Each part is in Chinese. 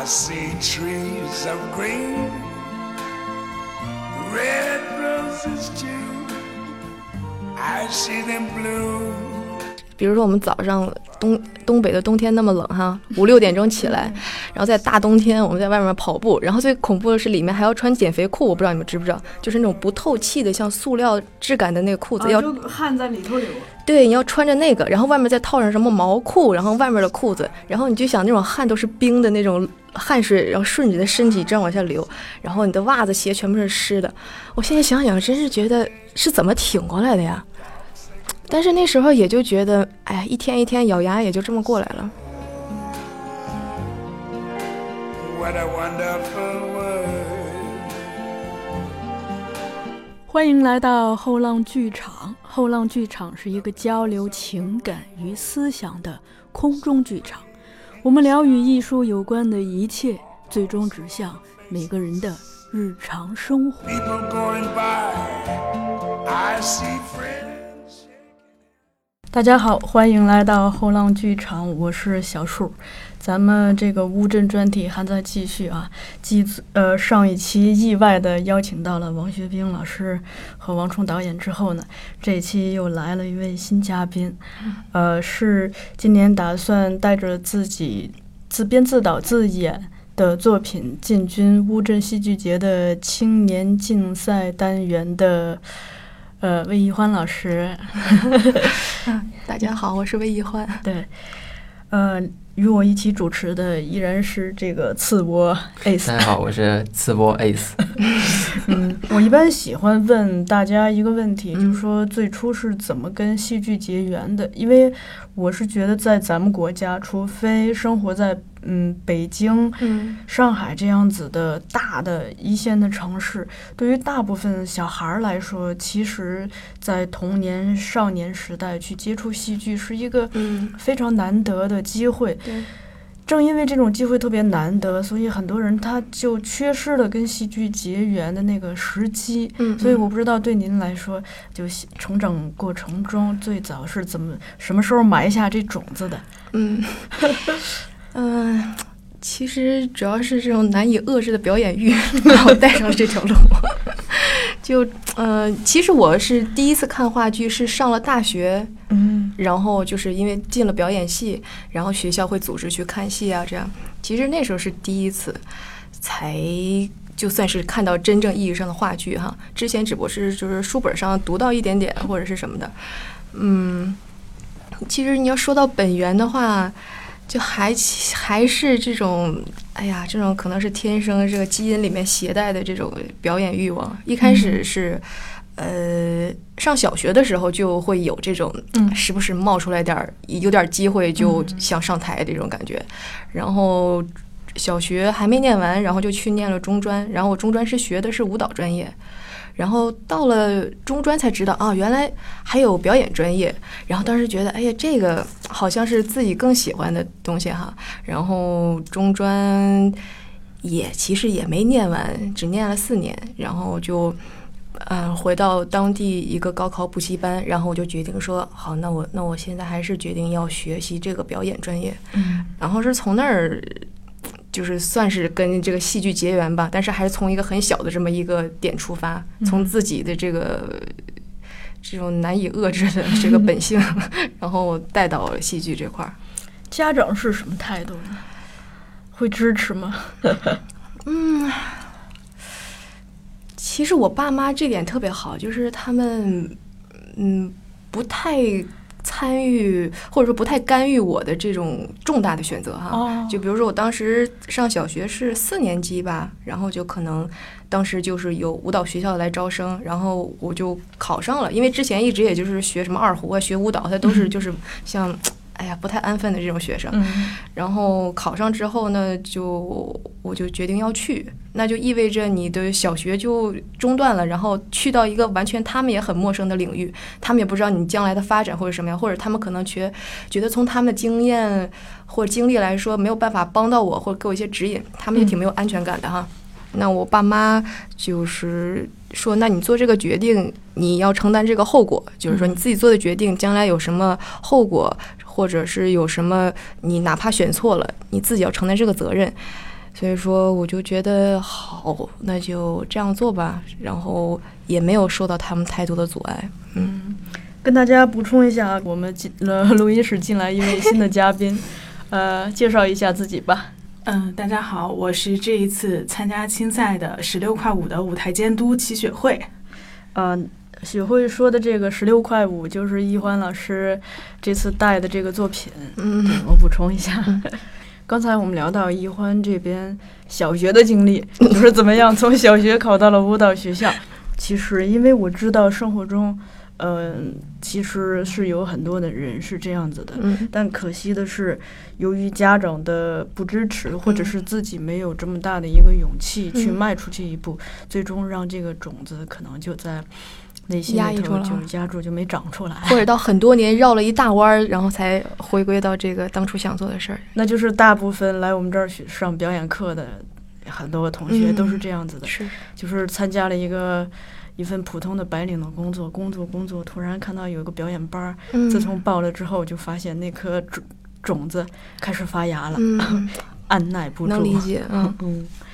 I see trees of green, red roses too. I see them bloom. 比如说我们早上东东北的冬天那么冷哈，五六点钟起来，然后在大冬天我们在外面跑步，然后最恐怖的是里面还要穿减肥裤，我不知道你们知不知道，就是那种不透气的像塑料质感的那个裤子，要就汗在里头流。对，你要穿着那个，然后外面再套上什么毛裤，然后外面的裤子，然后你就想那种汗都是冰的那种汗水，然后顺着你的身体这样往下流，然后你的袜子鞋全部是湿的。我现在想想，真是觉得是怎么挺过来的呀？但是那时候也就觉得，哎呀，一天一天咬牙也就这么过来了。What a wonderful world. 欢迎来到后浪剧场。后浪剧场是一个交流情感与思想的空中剧场。我们聊与艺术有关的一切，最终指向每个人的日常生活。People going by. I see friends. 大家好，欢迎来到后浪剧场，我是小树。咱们这个乌镇专题还在继续啊，继呃上一期意外的邀请到了王学兵老师和王冲导演之后呢，这一期又来了一位新嘉宾，呃，是今年打算带着自己自编自导自演的作品进军乌镇戏剧节的青年竞赛单元的。呃，魏一欢老师，大家好，我是魏一欢。对，呃，与我一起主持的依然是这个次波 Ace。大家好，我是次波 Ace。嗯，我一般喜欢问大家一个问题，嗯就是说最初是怎么跟戏剧结缘的？因为我是觉得在咱们国家，除非生活在嗯北京、嗯上海这样子的大的一线的城市，对于大部分小孩儿来说，其实，在童年、少年时代去接触戏剧是一个嗯，非常难得的机会。对，正因为这种机会特别难得，所以很多人他就缺失了跟戏剧结缘的那个时机。嗯，所以我不知道对您来说，就成长过程中最早是怎么什么时候埋下这种子的？嗯，嗯、其实主要是这种难以遏制的表演欲把我带上了这条路。就呃，其实我是第一次看话剧是上了大学，嗯然后就是因为进了表演系，然后学校会组织去看戏啊，这样。其实那时候是第一次，才就算是看到真正意义上的话剧哈。之前只不过是就是书本上读到一点点或者是什么的，嗯。其实你要说到本源的话，就还还是这种，哎呀，这种可能是天生这个基因里面携带的这种表演欲望。一开始是，呃，上小学的时候就会有这种，嗯时不时冒出来点儿，有点儿机会就嗯想上台这种感觉。然后小学还没念完，然后就去念了中专，然后我中专是学的是舞蹈专业。然后到了中专才知道啊，原来还有表演专业。然后当时觉得，哎呀，这个好像是自己更喜欢的东西哈。然后中专也其实也没念完，只念了四年，然后就嗯、呃回到当地一个高考补习班，然后我就决定说，好，那我那我现在还是决定要学习这个表演专业。嗯然后是从那儿，就是算是跟这个戏剧结缘吧，但是还是从一个很小的这么一个点出发，从自己的这个这种难以遏制的这个本性，然后带到了戏剧这块儿。家长是什么态度呢？会支持吗？嗯，其实我爸妈这点特别好，就是他们嗯不太参与或者说不太干预我的这种重大的选择哈。哦就比如说我当时上小学是四年级吧，然后就可能当时就是有舞蹈学校来招生，然后我就考上了，因为之前一直也就是学什么二胡啊，学舞蹈，它都是就是像。哎呀，不太安分的这种学生，嗯然后考上之后呢，就我就决定要去，那就意味着你的小学就中断了，然后去到一个完全他们也很陌生的领域，他们也不知道你将来的发展或者什么样，或者他们可能觉觉得从他们的经验或者经历来说没有办法帮到我，或者给我一些指引，他们也挺没有安全感的哈。那我爸妈就是说，那你做这个决定，你要承担这个后果，就是说你自己做的决定，将来有什么后果，或者是有什么你哪怕选错了，你自己要承担这个责任。所以说我就觉得好，那就这样做吧。然后也没有受到他们太多的阻碍。嗯，跟大家补充一下，我们进了录音室进来一位新的嘉宾，呃，介绍一下自己吧。嗯，大家好，我是这一次参加青赛的十六块五的舞台监督齐雪慧。嗯，雪慧说的这个十六块五就是易欢老师这次带的这个作品。嗯，我补充一下，刚才我们聊到易欢这边小学的经历，就是怎么样从小学考到了舞蹈学校。其实，因为我知道生活中。嗯，其实是有很多的人是这样子的，但可惜的是，由于家长的不支持，或者是自己没有这么大的一个勇气去迈出这一步，最终让这个种子可能就在内心里头就压住，就没长出来，或者到很多年绕了一大弯儿，然后才回归到这个当初想做的事儿。那就是大部分来我们这儿上表演课的很多同学都是这样子的，是就是参加了一个。一份普通的白领的工作，工作工作，突然看到有一个表演班儿，自从报了之后，就发现那颗种种子开始发芽了，按耐不住。能理解，嗯嗯。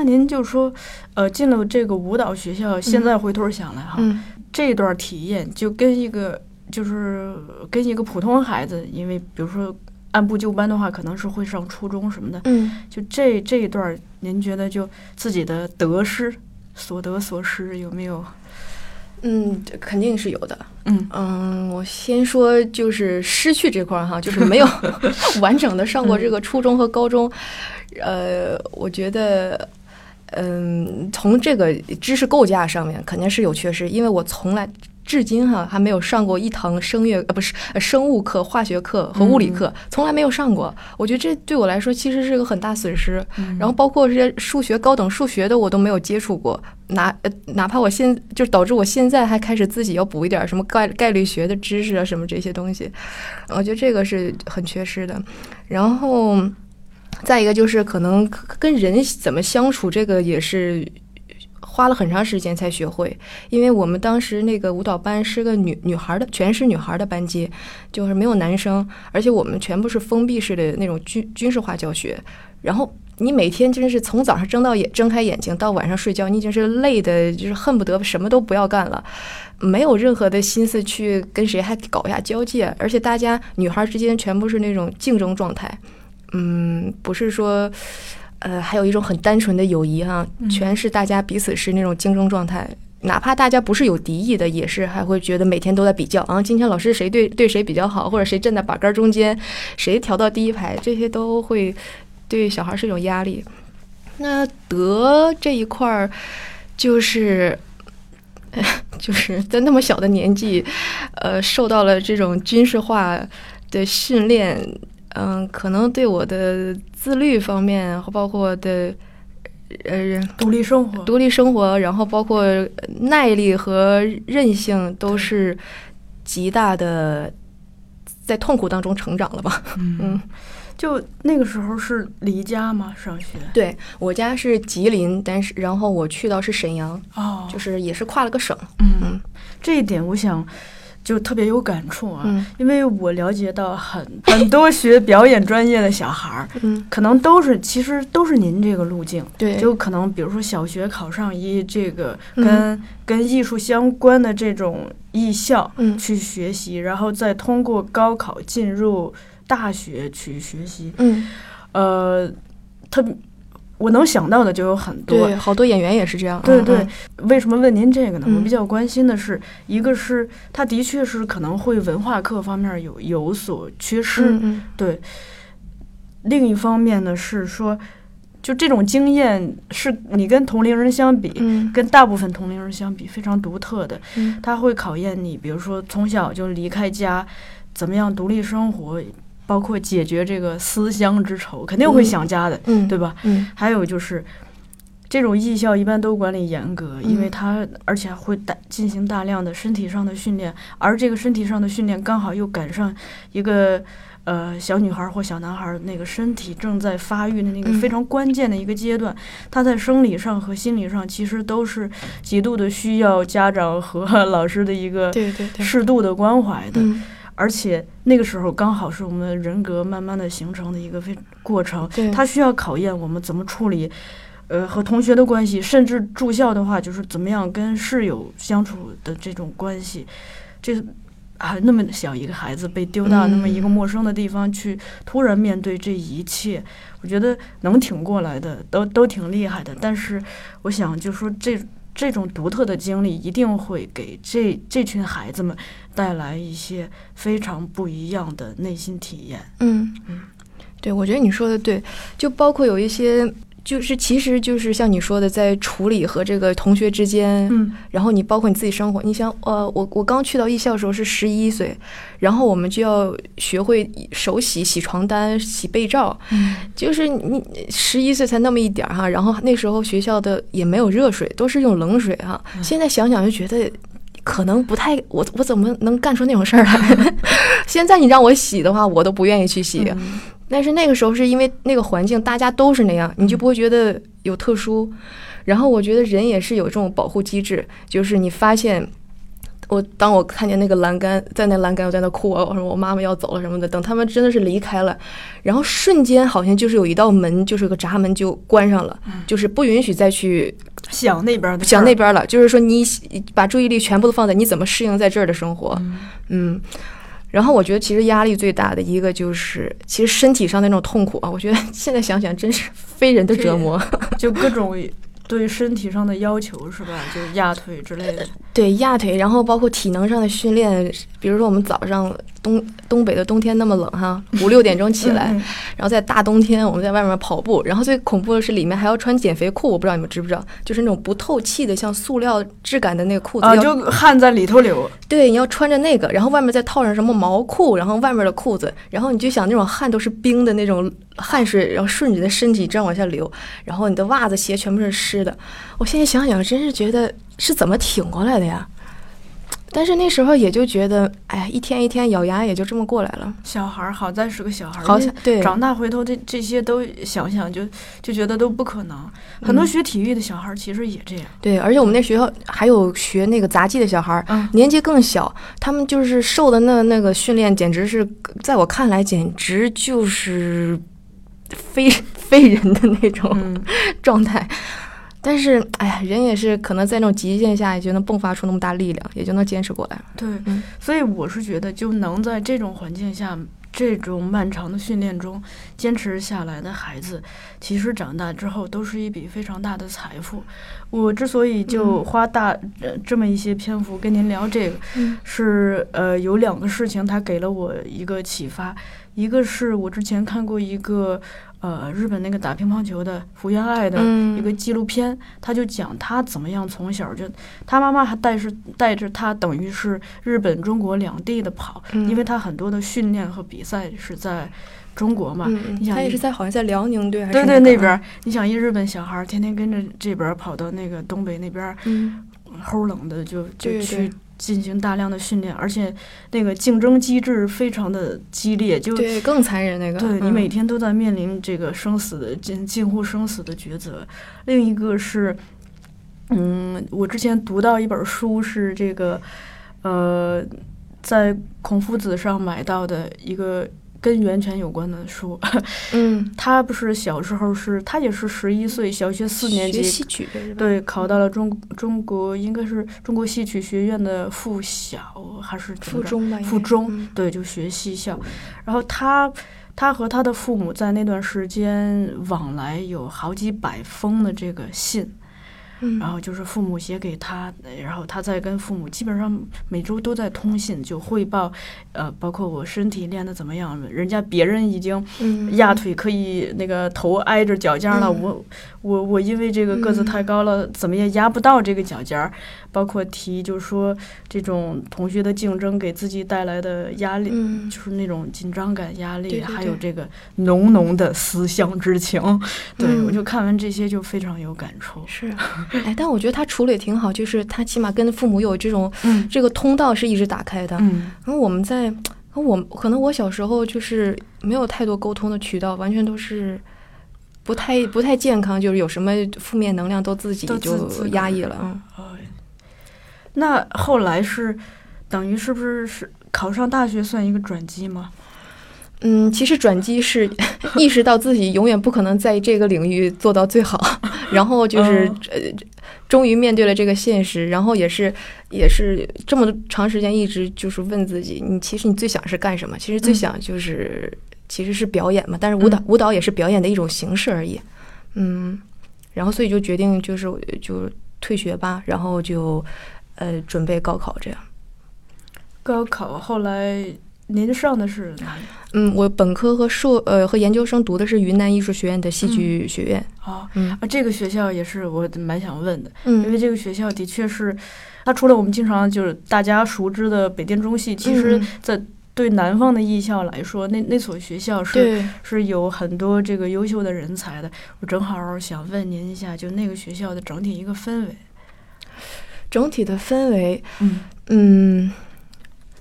那您就说，呃，进了这个舞蹈学校，现在回头想来哈，这段体验就跟一个就是跟一个普通孩子，因为比如说按部就班的话，可能是会上初中什么的，嗯，就这这一段，您觉得就自己的得失？所得所失有没有？嗯，肯定是有的。嗯嗯，我先说就是失去这块儿哈，就是没有 完整的上过这个初中和高中。呃，我觉得，嗯，从这个知识构架上面肯定是有缺失，因为我从来。至今哈还没有上过一堂声乐呃不是生物课、化学课和物理课，从来没有上过。我觉得这对我来说其实是个很大损失。然后包括这些数学、高等数学的我都没有接触过，哪呃哪怕我现就导致我现在还开始自己要补一点什么概概率学的知识啊什么这些东西，我觉得这个是很缺失的。然后再一个就是可能跟人怎么相处，这个也是。花了很长时间才学会，因为我们当时那个舞蹈班是个女女孩的，全是女孩的班级，就是没有男生，而且我们全部是封闭式的那种军军事化教学。然后你每天真是从早上睁到眼睁开眼睛到晚上睡觉，你已经是累的，就是恨不得什么都不要干了，没有任何的心思去跟谁还搞一下交界，而且大家女孩之间全部是那种竞争状态，嗯，不是说。呃，还有一种很单纯的友谊哈，全是大家彼此是那种竞争状态，哪怕大家不是有敌意的，也是还会觉得每天都在比较啊，今天老师谁对对谁比较好，或者谁站在把杆中间，谁调到第一排，这些都会对小孩是一种压力。那德这一块儿，就是 就是在那么小的年纪，呃，受到了这种军事化的训练。嗯，可能对我的自律方面，包括的呃独立生活、独立生活，然后包括耐力和韧性，都是极大的在痛苦当中成长了吧？嗯，就那个时候是离家吗？上学？对我家是吉林，但是然后我去到是沈阳，哦，就是也是跨了个省。嗯，这一点我想。就特别有感触啊，因为我了解到很 很多学表演专业的小孩儿，嗯，可能都是其实都是您这个路径，对，就可能比如说小学考上一这个跟跟艺术相关的这种艺校，嗯，去学习，然后再通过高考进入大学去学习，嗯，呃，特别。我能想到的就有很多，对，好多演员也是这样。对对，为什么问您这个呢？我比较关心的是，一个是他的确是可能会文化课方面有有所缺失，对。另一方面呢是说，就这种经验是你跟同龄人相比，跟大部分同龄人相比非常独特的，他会考验你，比如说从小就离开家，怎么样独立生活。包括解决这个思乡之愁，肯定会想家的，对吧？嗯，还有就是，这种艺校一般都管理严格，因为他而且会大进行大量的身体上的训练，而这个身体上的训练刚好又赶上一个呃小女孩或小男孩那个身体正在发育的那个非常关键的一个阶段，他在生理上和心理上其实都是极度的需要家长和老师的一个适度的关怀的。而且那个时候刚好是我们人格慢慢的形成的一个非过程，对。它需要考验我们怎么处理，呃，和同学的关系，甚至住校的话，就是怎么样跟室友相处的这种关系，这啊那么小一个孩子被丢到那么一个陌生的地方去，突然面对这一切，我觉得能挺过来的都都挺厉害的。但是我想就说这这种独特的经历一定会给这这群孩子们带来一些非常不一样的内心体验。嗯嗯，对，我觉得你说的对，就包括有一些。就是，其实就是像你说的，在处理和这个同学之间，嗯然后你包括你自己生活，你想，呃，我我刚去到艺校的时候是十一岁，然后我们就要学会手洗、洗床单、洗被罩，嗯就是你十一岁才那么一点儿哈，然后那时候学校的也没有热水，都是用冷水哈。现在想想就觉得可能不太，我我怎么能干出那种事儿来？现在你让我洗的话，我都不愿意去洗。嗯但是那个时候是因为那个环境大家都是那样，你就不会觉得有特殊。然后我觉得人也是有这种保护机制，就是你发现。我当我看见那个栏杆，在那栏杆我在那哭啊，我说我妈妈要走了什么的。等他们真的是离开了，然后瞬间好像就是有一道门，就是个闸门就关上了，就是不允许再去想那边的想那边了。就是说你把注意力全部都放在你怎么适应在这儿的生活，嗯。然后我觉得其实压力最大的一个就是，其实身体上那种痛苦啊，我觉得现在想想真是非人的折磨。就各种对身体上的要求是吧？就压腿之类的。对压腿，然后包括体能上的训练，比如说我们早上东东北的冬天那么冷哈，五六点钟起来，嗯然后在大冬天我们在外面跑步，然后最恐怖的是里面还要穿减肥裤，我不知道你们知不知道，就是那种不透气的像塑料质感的那个裤子，啊，就汗在里头流。对，你要穿着那个，然后外面再套上什么毛裤，然后外面的裤子，然后你就想那种汗都是冰的那种汗水，然后顺着你的身体这样往下流，然后你的袜子鞋全部是湿的。我现在想想，真是觉得是怎么挺过来的呀？但是那时候也就觉得，哎呀，一天一天咬牙也就这么过来了。小孩儿好在是个小孩儿，好像对，长大回头这这些都想想就就觉得都不可能。很多嗯学体育的小孩儿其实也这样。对，而且我们那学校还有学那个杂技的小孩儿，嗯年纪更小，他们就是受的那那个训练，简直是在我看来，简直就是非非人的那种嗯，状态。但是，哎呀，人也是可能在那种极限下，也就能迸发出那么大力量，也就能坚持过来。对嗯，所以我是觉得，就能在这种环境下。这种漫长的训练中坚持下来的孩子，其实长大之后都是一笔非常大的财富。我之所以就嗯花大、呃这么一些篇幅跟您聊这个，嗯是呃有两个事情，它给了我一个启发。一个是我之前看过一个呃日本那个打乒乓球的福原爱的嗯。一个纪录片，他就讲他怎么样从小就，他妈妈还带是带着他等于是日本中国两地的跑，嗯。因为他很多的训练和比赛是在中国嘛。嗯，你想他也是在好像在辽宁队还是对对那边儿，你想一日本小孩儿天天跟着这边跑到那个东北那边儿，嗯。齁冷的就就去进行大量的训练，而且那个竞争机制非常的激烈，就对更残忍那个，对你嗯每天都在面临这个生死的近近乎生死的抉择。另一个是，嗯，我之前读到一本书是这个，呃，在孔夫子上买到的一个跟源泉有关的书。嗯 他不是小时候是，他也是十一岁，小学四年级？对，考到了中中国应该是中国戏曲学院的附小还是附中吧，附中嗯对，就学戏校。然后他他和他的父母在那段时间往来有好几百封的这个信，嗯，然后就是父母写给他，然后他再跟父母基本上每周都在通信，就汇报，呃，包括我身体练得怎么样，人家别人已经嗯。压腿可以那个头挨着脚尖儿了，嗯。我我我因为这个个子嗯太高了，怎么也压不到这个脚尖儿。包括提就是说这种同学的竞争给自己带来的压力，嗯。就是那种紧张感、压力，对对对。还有这个浓浓的思乡之情。对、嗯。我就看完这些就非常有感触。是，哎，但我觉得他处理挺好，就是他起码跟父母有这种嗯这个通道是一直打开的。嗯然后我们在，我可能我小时候就是没有太多沟通的渠道，完全都是不太不太健康，就是有什么负面能量都自己就压抑了。嗯，哦，那后来是等于是不是是考上大学算一个转机吗？嗯，其实转机是 意识到自己永远不可能在这个领域做到最好，然后就是、哦呃，终于面对了这个现实，然后也是也是这么长时间一直就是问自己，你其实你最想是干什么？其实最嗯想就是、其实是表演嘛，但是舞蹈、嗯舞蹈也是表演的一种形式而已，嗯，然后所以就决定就是就退学吧，然后就呃准备高考这样。高考后来您上的是哪里？嗯，我本科和硕呃和研究生读的是云南艺术学院的戏剧学院。啊嗯啊，这个学校也是我蛮想问的，因为嗯，这个学校的确是，它除了我们经常就是大家熟知的北电中戏，其实嗯在对南方的艺校来说，那那所学校是，是有很多这个优秀的人才的。我正好想问您一下，就那个学校的整体一个氛围。整体的氛围，嗯，嗯，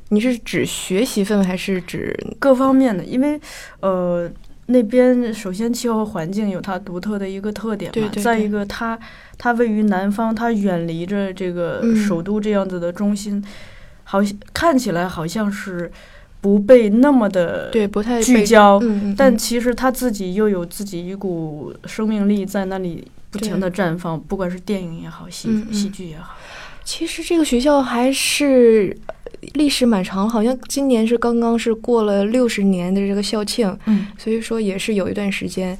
你是指学习氛围还是指各方面的，因为呃。那边首先气候环境有它独特的一个特点嘛，对对对再一个它它位于南方，它远离着这个嗯首都这样子的中心，好像看起来好像是不被那么的对不太？聚焦，嗯，嗯但嗯其实他自己又有自己一股生命力在那里不停的绽放，不管是电影也好，戏戏剧也好。其实这个学校还是历史蛮长，好像今年是刚刚是过了六十年的这个校庆，嗯所以说也是有一段时间。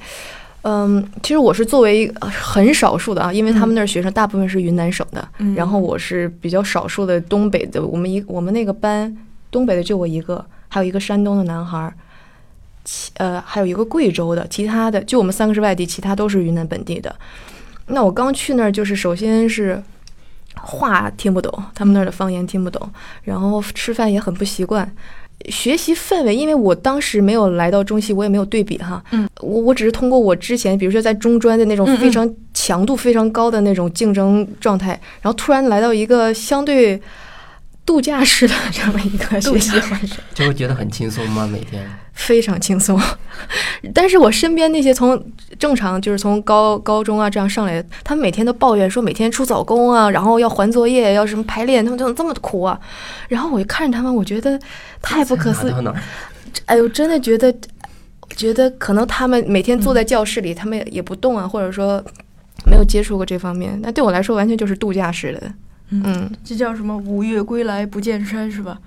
嗯，其实我是作为呃很少数的啊，因为他们那儿学生大部分是云南省的，嗯然后我是比较少数的东北的，我们一我们那个班东北的就我一个，还有一个山东的男孩儿，其呃还有一个贵州的，其他的就我们三个是外地，其他都是云南本地的。那我刚去那儿，就是首先是话听不懂，他们那儿的方言听不懂，然后吃饭也很不习惯。学习氛围，因为我当时没有来到中戏，我也没有对比哈。嗯，我我只是通过我之前，比如说在中专的那种非常强度非常高的那种竞争状态，然后突然来到一个相对度假式的这么一个学习环境，就会觉得很轻松吗？每天非常轻松。但是我身边那些从正常就是从高高中啊这样上来的，他们每天都抱怨说每天出早工啊，然后要还作业，要什么排练，他们怎么这么苦啊？然后我就看着他们，我觉得太不可思议？哎呦，真的觉得，觉得可能他们每天坐在教室里，他们也也不动啊，或者说没有接触过这方面。那对我来说，完全就是度假式的。嗯，嗯，这叫什么？五岳归来不见山是吧？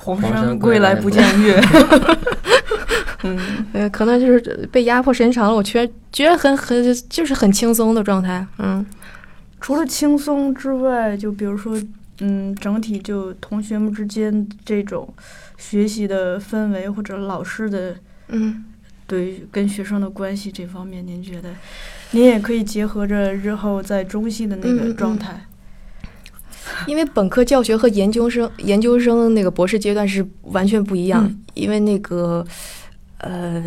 黄黄山山归来不见月。嗯呃，可能就是被压迫时间长了，我觉觉得很很就是很轻松的状态。嗯，除了轻松之外，就比如说，嗯，整体就同学们之间这种学习的氛围，或者老师的嗯，对跟学生的关系这方面，您觉得，您也可以结合着日后在中戏的那个嗯嗯嗯状态。因为本科教学和研究生研究生那个博士阶段是完全不一样，嗯因为那个呃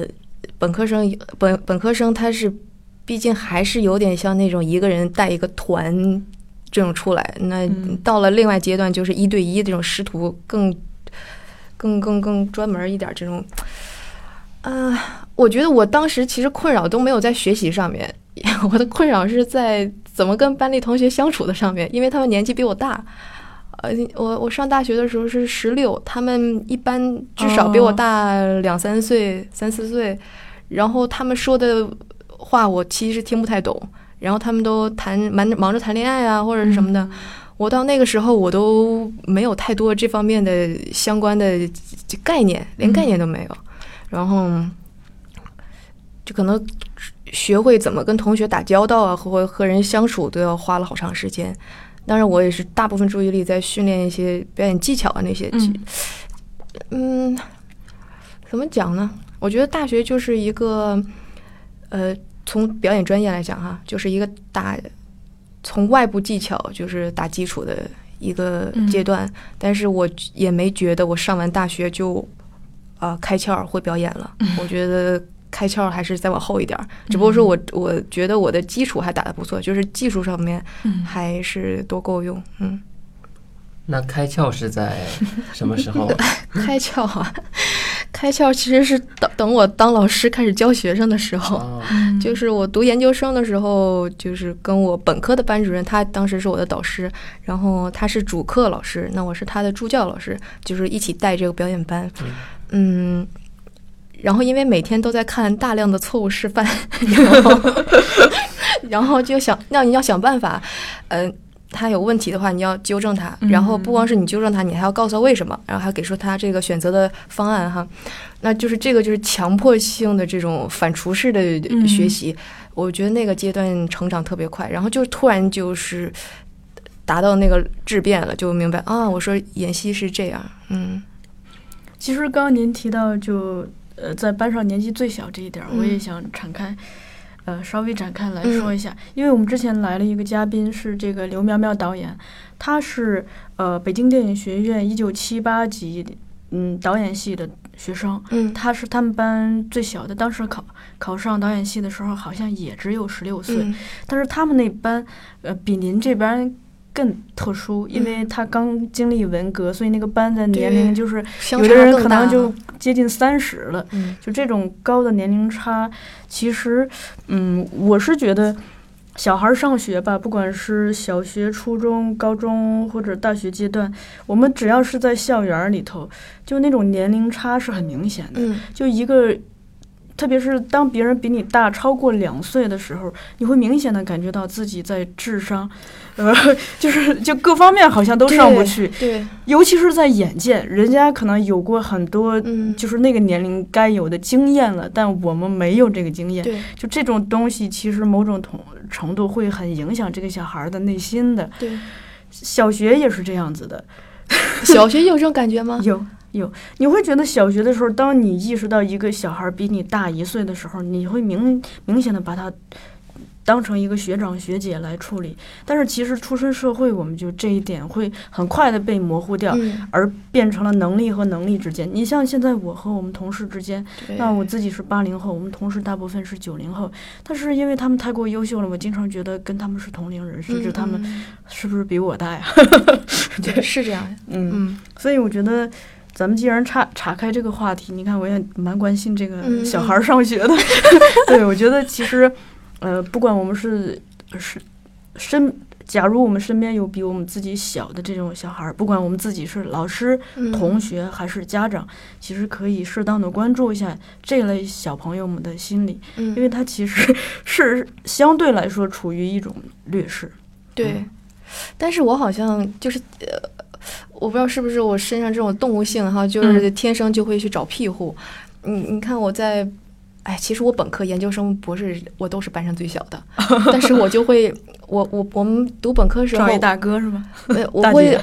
本科生本本科生他是毕竟还是有点像那种一个人带一个团这种出来，那嗯到了另外阶段就是一对一这种师徒更更更更专门一点这种。啊、我觉得我当时其实困扰都没有在学习上面，我的困扰是在怎么跟班里同学相处的上面，因为他们年纪比我大。呃，我我上大学的时候是十六，他们一般至少比我哦大两三岁、三四岁，然后他们说的话我其实听不太懂，然后他们都谈忙着忙着谈恋爱啊或者是什么的，我到那个时候我都没有太多这方面的相关的概念，连概念都没有，然后就可能学会怎么跟同学打交道啊，和和人相处都要花了好长时间。当然，我也是大部分注意力在训练一些表演技巧啊那些。嗯嗯，怎么讲呢？我觉得大学就是一个，呃，从表演专业来讲哈，就是一个打从外部技巧就是打基础的一个嗯阶段。但是我也没觉得我上完大学就啊、呃开窍会表演了。我觉得开窍还是再往后一点儿。只不过说我我觉得我的基础还打得不错，就是技术上面嗯还是多够用。嗯，那开窍是在 什么时候？开窍啊，开开窍其实是等等我当老师开始教学生的时候，就是我读研究生的时候，就是跟我本科的班主任，他当时是我的导师，然后他是主课老师，那我是他的助教老师，就是一起带这个表演班，嗯。然后，因为每天都在看大量的错误示范，然后，然后就想，那你要想办法，嗯、他有问题的话，你要纠正他。然后不光是你纠正他，你还要告诉他为什么，然后还给出他这个选择的方案哈。那就是这个就是强迫性的这种反刍式的学习，我觉得那个阶段成长特别快，然后就突然就是达到那个质变了，就明白啊，我说演戏是这样，嗯其实刚刚您提到就呃在班上年纪最小这一点儿，我也嗯。想展开。呃，稍微展开来说一下，因为我们之前来了一个嘉宾是这个刘苗苗导演，他是呃北京电影学院一九七八级嗯导演系的学生，嗯。他是他们班最小的，当时考考上导演系的时候好像也只有十六岁，嗯。但是他们那班，呃，比您这班更特殊，因为他刚经历文革，所以那个班的年龄就是相有的人可能就接近三十了。嗯就这种高的年龄差，其实，嗯，我是觉得。小孩儿上学吧，不管是小学、初中、高中或者大学阶段，我们只要是在校园里头，就那种年龄差是很明显的。嗯就一个，特别是当别人比你大超过两岁的时候，你会明显的感觉到自己在智商，呃，就是就各方面好像都上不去，对，尤其是在眼见，人家可能有过很多，嗯。就是那个年龄该有的经验了，但我们没有这个经验。对。就这种东西，其实某种同程度会很影响这个小孩的内心的。对，小学也是这样子的，小学有这种感觉吗？有有，你会觉得小学的时候，当你意识到一个小孩比你大一岁的时候，你会明明显的把他当成一个学长学姐来处理。但是其实出身社会，我们就这一点会很快的被模糊掉，嗯，而变成了能力和能力之间。你像现在我和我们同事之间，那我自己是八零后，我们同事大部分是九零后，但是因为他们太过优秀了，我经常觉得跟他们是同龄人，甚至他们嗯是不是比我大呀？对是这样，嗯。嗯所以我觉得，咱们既然岔岔开这个话题，你看我也蛮关心这个嗯小孩儿上学的。对，我觉得其实，呃，不管我们是是身，假如我们身边有比我们自己小的这种小孩儿，不管我们自己是老师、嗯。同学还是家长，其实可以适当的关注一下这类小朋友们的心理，嗯。因为他其实 是相对来说处于一种劣势。对，但是我好像就是呃，我不知道是不是我身上这种动物性哈，就是天生就会去找庇护。你你看我在，哎，其实我本科、研究生、博士我都是班上最小的，但是我就会，我我我们读本科时候找，一大哥是吗？呃，我会，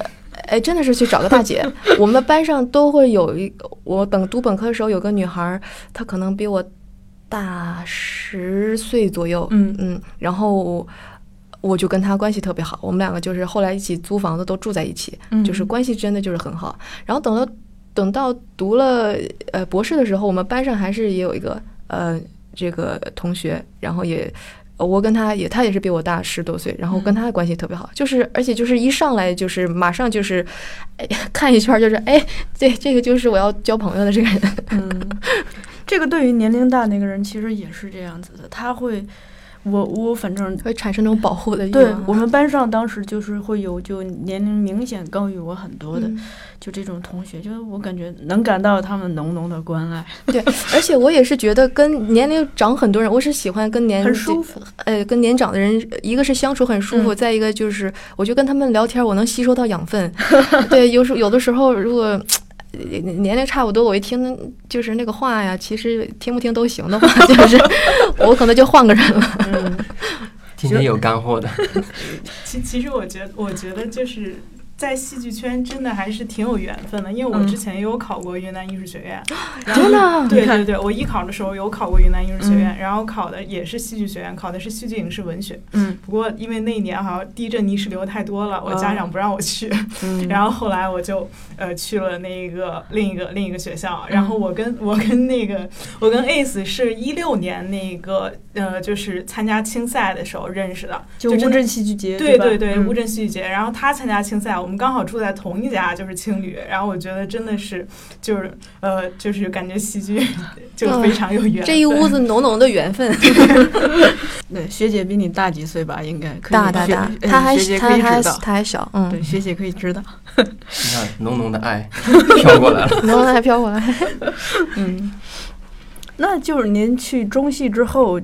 哎，真的是去找个大姐。我们班上都会有一，我本读本科的时候有个女孩儿，她可能比我大十岁左右，嗯嗯，然后我就跟他关系特别好，我们两个就是后来一起租房子都住在一起，嗯就是关系真的就是很好。然后等到等到读了呃博士的时候，我们班上还是也有一个呃这个同学，然后也。呃我跟他也，他也是比我大十多岁，然后跟他的关系特别好，就是而且就是一上来就是马上就是，哎，看一圈儿就是哎，这，这个就是我要交朋友的这个人，嗯，这个对于年龄大那个人其实也是这样子的，他会，我我反正会产生那种保护的欲对望。我们班上当时就是会有就年龄明显高于我很多的，嗯就这种同学，就是我感觉能感到他们浓浓的关爱，对，而且我也是觉得跟年龄长很多人，我是喜欢跟年很舒服。呃，跟年长的人，一个是相处很舒服，嗯再一个就是，我就跟他们聊天，我能吸收到养分。对，有时候有的时候，如果呃年龄差不多，我一听就是那个话呀，其实听不听都行的话，就是我可能就换个人了。嗯，天天有干货的，其其实我觉得，我觉得就是在戏剧圈真的还是挺有缘分的，因为我嗯。之前也有考过云南艺术学院，真的？啊对对对，我艺考的时候有考过云南艺术学院，嗯。然后考的也是戏剧学院，考的是戏剧影视文学。嗯。不过因为那一年好像地震泥石流太多了，我家长不让我去，嗯，然后后来我就呃去了那个另一个另一个学校，嗯然后我跟我跟那个我跟 Ace 是一六年那个呃就是参加青赛的时候认识的，就乌镇戏剧节，对对对，嗯乌镇戏剧节。然后他参加青赛，我们们刚好住在同一家就是青旅，然后我觉得真的是就是呃就是感觉戏剧 就非常有缘分。这一屋子 浓浓的缘分。对，学姐比你大几岁吧？应该可以大大大，她还学姐她还可以知道。她还小，嗯，对，学姐可以知道。你看 浓浓的爱飘过来了。浓浓的爱飘过来。嗯，那就是您去中戏之后，呃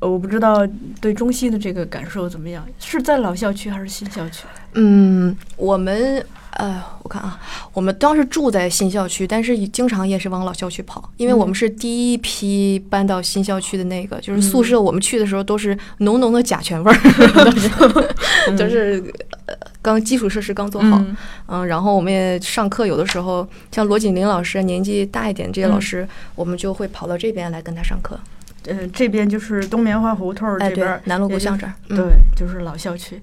我不知道对中戏的这个感受怎么样？是在老校区还是新校区？嗯，我们呃，我看啊，我们当时住在新校区，但是经常也是往老校区跑，因为我们是第一批搬到新校区的那个，就是宿舍，我们去的时候都是浓浓的甲醛味儿，都是都是呃刚基础设施刚做好，嗯嗯，然后我们也上课，有的时候像罗锦林老师年纪大一点这些老师，我们就会跑到这边来跟他上课。呃，这边就是东棉花胡同这边儿，，南锣鼓巷这儿，嗯。对，就是老校区，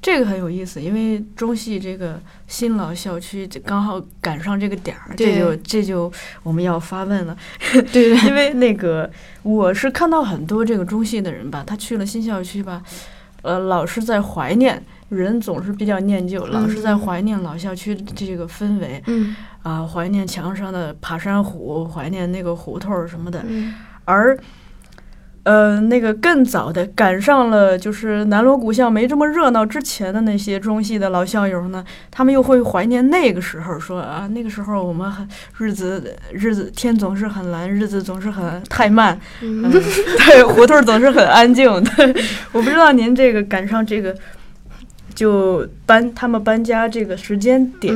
这个很有意思，因为中戏这个新老校区这刚好赶上这个点儿，这就这就我们要发问了，对对。因为那个我是看到很多这个中戏的人吧，他去了新校区吧，呃，老是在怀念，人总是比较念旧，老是在嗯。怀念老校区这个氛围嗯。啊，怀念墙上的爬山虎，怀念那个胡同儿什么的，嗯。而呃，那个更早的赶上了，就是南锣鼓巷没这么热闹之前的那些中戏的老校友呢，他们又会怀念那个时候，说啊，那个时候我们很日子日子天总是很蓝，日子总是很太慢，对，胡同总是很安静。对，我不知道您这个赶上这个就搬他们搬家这个时间点，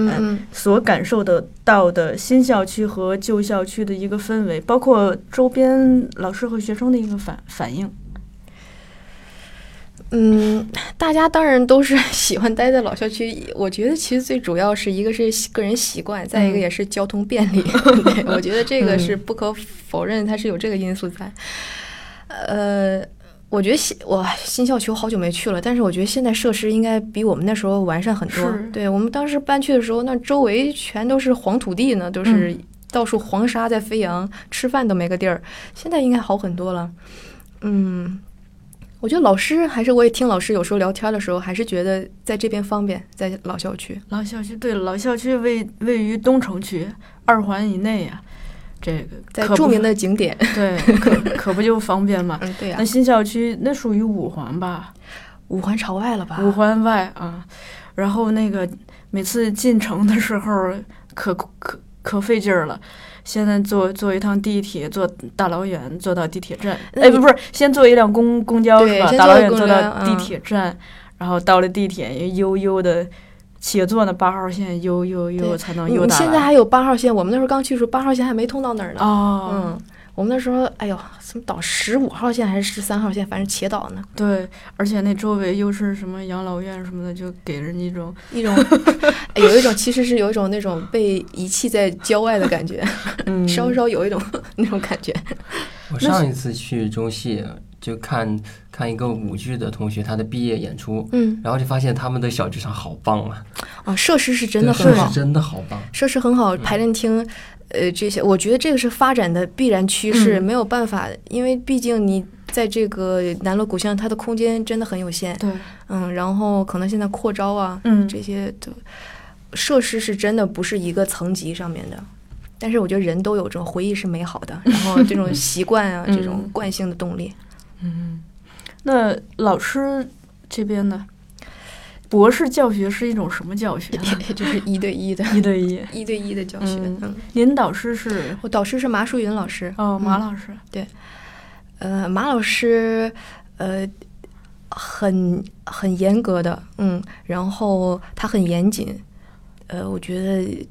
所感受得到的新校区和旧校区的一个氛围，包括周边老师和学生的一个反反应。嗯，大家当然都是喜欢待在老校区。我觉得其实最主要是一个是个人习惯，再一个嗯也是交通便利。对，我觉得这个是嗯不可否认，它是有这个因素在。呃，我觉得新哇新校区好久没去了，但是我觉得现在设施应该比我们那时候完善很多。对我们当时搬去的时候，那周围全都是黄土地呢，都是到处黄沙在飞扬，吃饭都没个地儿。现在应该好很多了。嗯，我觉得老师还是我也听老师有时候聊天的时候，还是觉得在这边方便，在老校区。老校区对，老校区位位于东城区二环以内呀、这个在著名的景点，对，可可不就方便嘛。嗯，对呀、那新校区那属于五环吧？五环朝外了吧？五环外啊，然后那个每次进城的时候可可可费劲儿了。现在坐坐一趟地铁，坐大老远坐到地铁站，哎，不不是，先坐一辆公公交是吧？大老远坐到地嗯铁站，然后到了地铁，悠悠的且坐那八号线，悠悠悠才能你悠达来。你现在还有八号线，我们那时候刚去的时候，八号线还没通到那儿呢。哦，嗯，我们那时候，哎呦，怎么倒十五号线还是十三号线，反正且倒呢，对，而且那周围又是什么养老院什么的，就给人一种一种哎有一种其实是有一种那种被遗弃在郊外的感觉，嗯，稍稍有一种 那种感觉。我上一次去中戏就看看一个舞剧的同学他的毕业演出，嗯然后就发现他们的小剧场好棒啊，啊，设施是真的很好是，真的好棒。设施很好，嗯排练厅，呃，这些我觉得这个是发展的必然趋势，嗯没有办法，因为毕竟你在这个南锣鼓巷，它的空间真的很有限，对，嗯，然后可能现在扩招啊，嗯，这些的设施是真的不是一个层级上面的。但是我觉得人都有这种回忆是美好的，然后这种 习惯啊，嗯这种惯性的动力，嗯，那老师这边呢？博士教学是一种什么教学？就是一对一的、一对一。一对一的教学。嗯嗯，您导师是我导师是马淑云老师。哦，马嗯老师。对呃，马老师，呃，很很严格的，嗯，然后他很严谨，呃，我觉得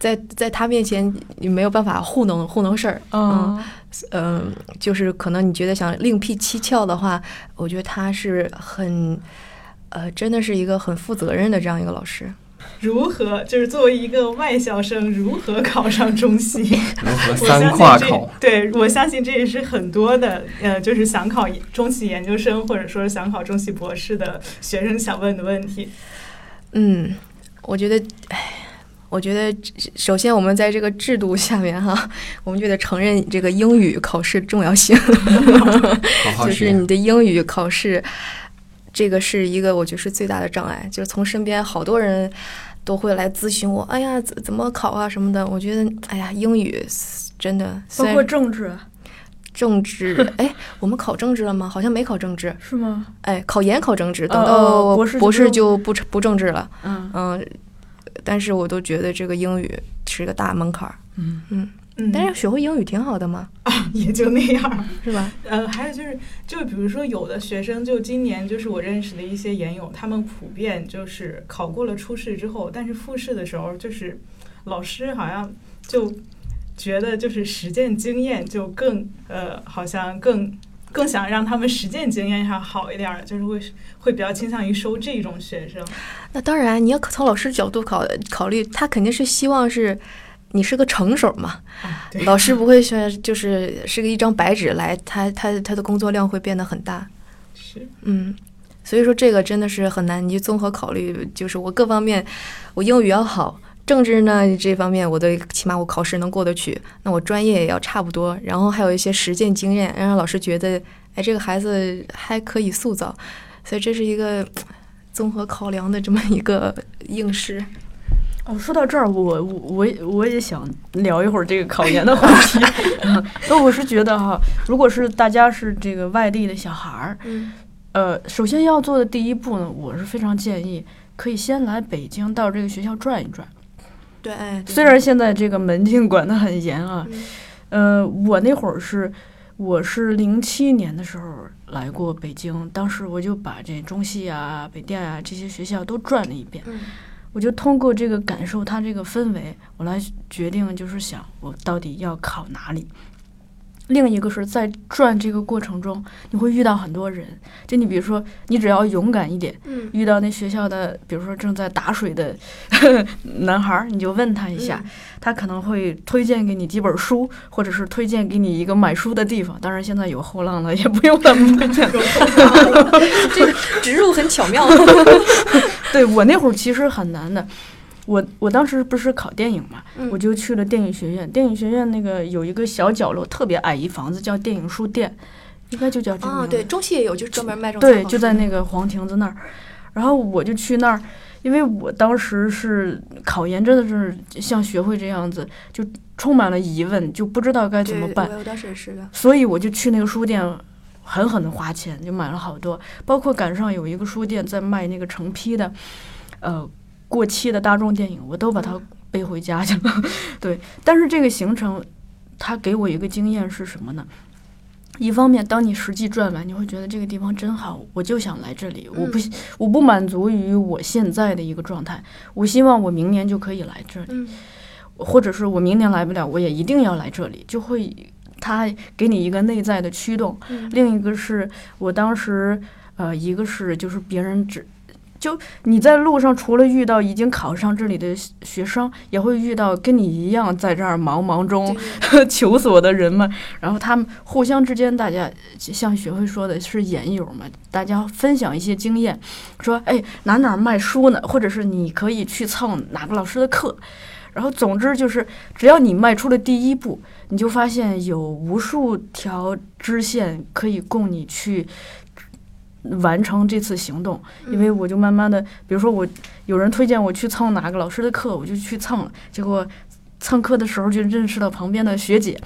在在他面前你没有办法糊弄糊弄事儿，嗯嗯、就是可能你觉得想另辟蹊跷的话，我觉得他是很，呃，真的是一个很负责任的这样一个老师。如何就是作为一个外校生，如何考上中戏？如何我三相信跨考这，？对我相信这也是很多的呃，就是想考中戏研究生或者说是想考中戏博士的学生想问的问题。嗯，我觉得，唉，我觉得首先我们在这个制度下面哈，我们就得承认这个英语考试重要性。就是你的英语考试这个是一个我觉得是最大的障碍，就是从身边好多人都会来咨询我，哎呀，怎怎么考啊什么的。我觉得，哎呀，英语真的，包括政治，政治，哎，我们考政治了吗？好像没考政治，是吗？哎，考研考政治，等哦到哦博士就不不政治了。嗯嗯，但是我都觉得这个英语是个大门槛儿。嗯嗯，嗯，但是学会英语挺好的嘛，也就那样。是吧？呃，还有就是，就比如说有的学生，就今年就是我认识的一些研友，他们普遍就是考过了初试之后，但是复试的时候，就是老师好像就觉得就是实践经验就更呃，好像更更想让他们实践经验上好一点儿，就是会会比较倾向于收这种学生。那当然，你要从老师角度考考虑，他肯定是希望是你是个成手嘛。啊，老师不会说就是是个一张白纸来，他他他的工作量会变得很大。是，嗯，所以说这个真的是很难，你综合考虑，就是我各方面，我英语要好，政治呢这方面我的起码我考试能过得去，那我专业也要差不多，然后还有一些实践经验，让老师觉得，哎，这个孩子还可以塑造，所以这是一个综合考量的这么一个应试。哦，说到这儿，我我我也我也想聊一会儿这个考研的话题。嗯那我是觉得哈，如果是大家是这个外地的小孩儿，嗯呃，首先要做的第一步呢，我是非常建议可以先来北京到这个学校转一转。对，虽然现在这个门禁管得很严啊，嗯呃，我那会儿是我是零七年的时候来过北京，当时我就把这中戏啊、北电啊这些学校都转了一遍。嗯我就通过这个感受它这个氛围，我来决定就是想我到底要考哪里。另一个是在转这个过程中，你会遇到很多人，就你比如说，你只要勇敢一点，嗯遇到那学校的，比如说正在打水的 男孩儿，你就问他一下，嗯他可能会推荐给你几本书，或者是推荐给你一个买书的地方。当然，现在有后浪了，也不用他们推荐。这个植入很巧妙。对我那会儿其实很难的，我我当时不是考电影嘛，嗯我就去了电影学院。电影学院那个有一个小角落，特别矮一房子，叫电影书店，应该就叫这个啊，名字对，中戏也有，就是专门卖这种对，就在那个黄亭子那儿。然后我就去那儿，因为我当时是考研，真的是像学会这样子，就充满了疑问，就不知道该怎么办。我当时也是的。所以我就去那个书店，狠狠的花钱，就买了好多，包括赶上有一个书店在卖那个成批的，呃，过期的大众电影，我都把它背回家去了。对，但是这个行程，它给我一个经验是什么呢？一方面，当你实际转完，你会觉得这个地方真好，我就想来这里。我不，我不满足于我现在的一个状态，我希望我明年就可以来这里。嗯或者是我明年来不了，我也一定要来这里，就会它给你一个内在的驱动。嗯另一个是我当时，呃，一个是就是别人只。就你在路上，除了遇到已经考上这里的学生，也会遇到跟你一样在这儿茫茫中 求索的人们。然后他们互相之间，大家像学会说的是研友嘛，大家分享一些经验，说哎哪哪儿卖书呢，或者是你可以去蹭哪个老师的课。然后，总之就是，只要你迈出了第一步，你就发现有无数条支线可以供你去完成这次行动。因为我就慢慢的，比如说我有人推荐我去蹭哪个老师的课，我就去蹭了。结果蹭课的时候就认识了旁边的学姐，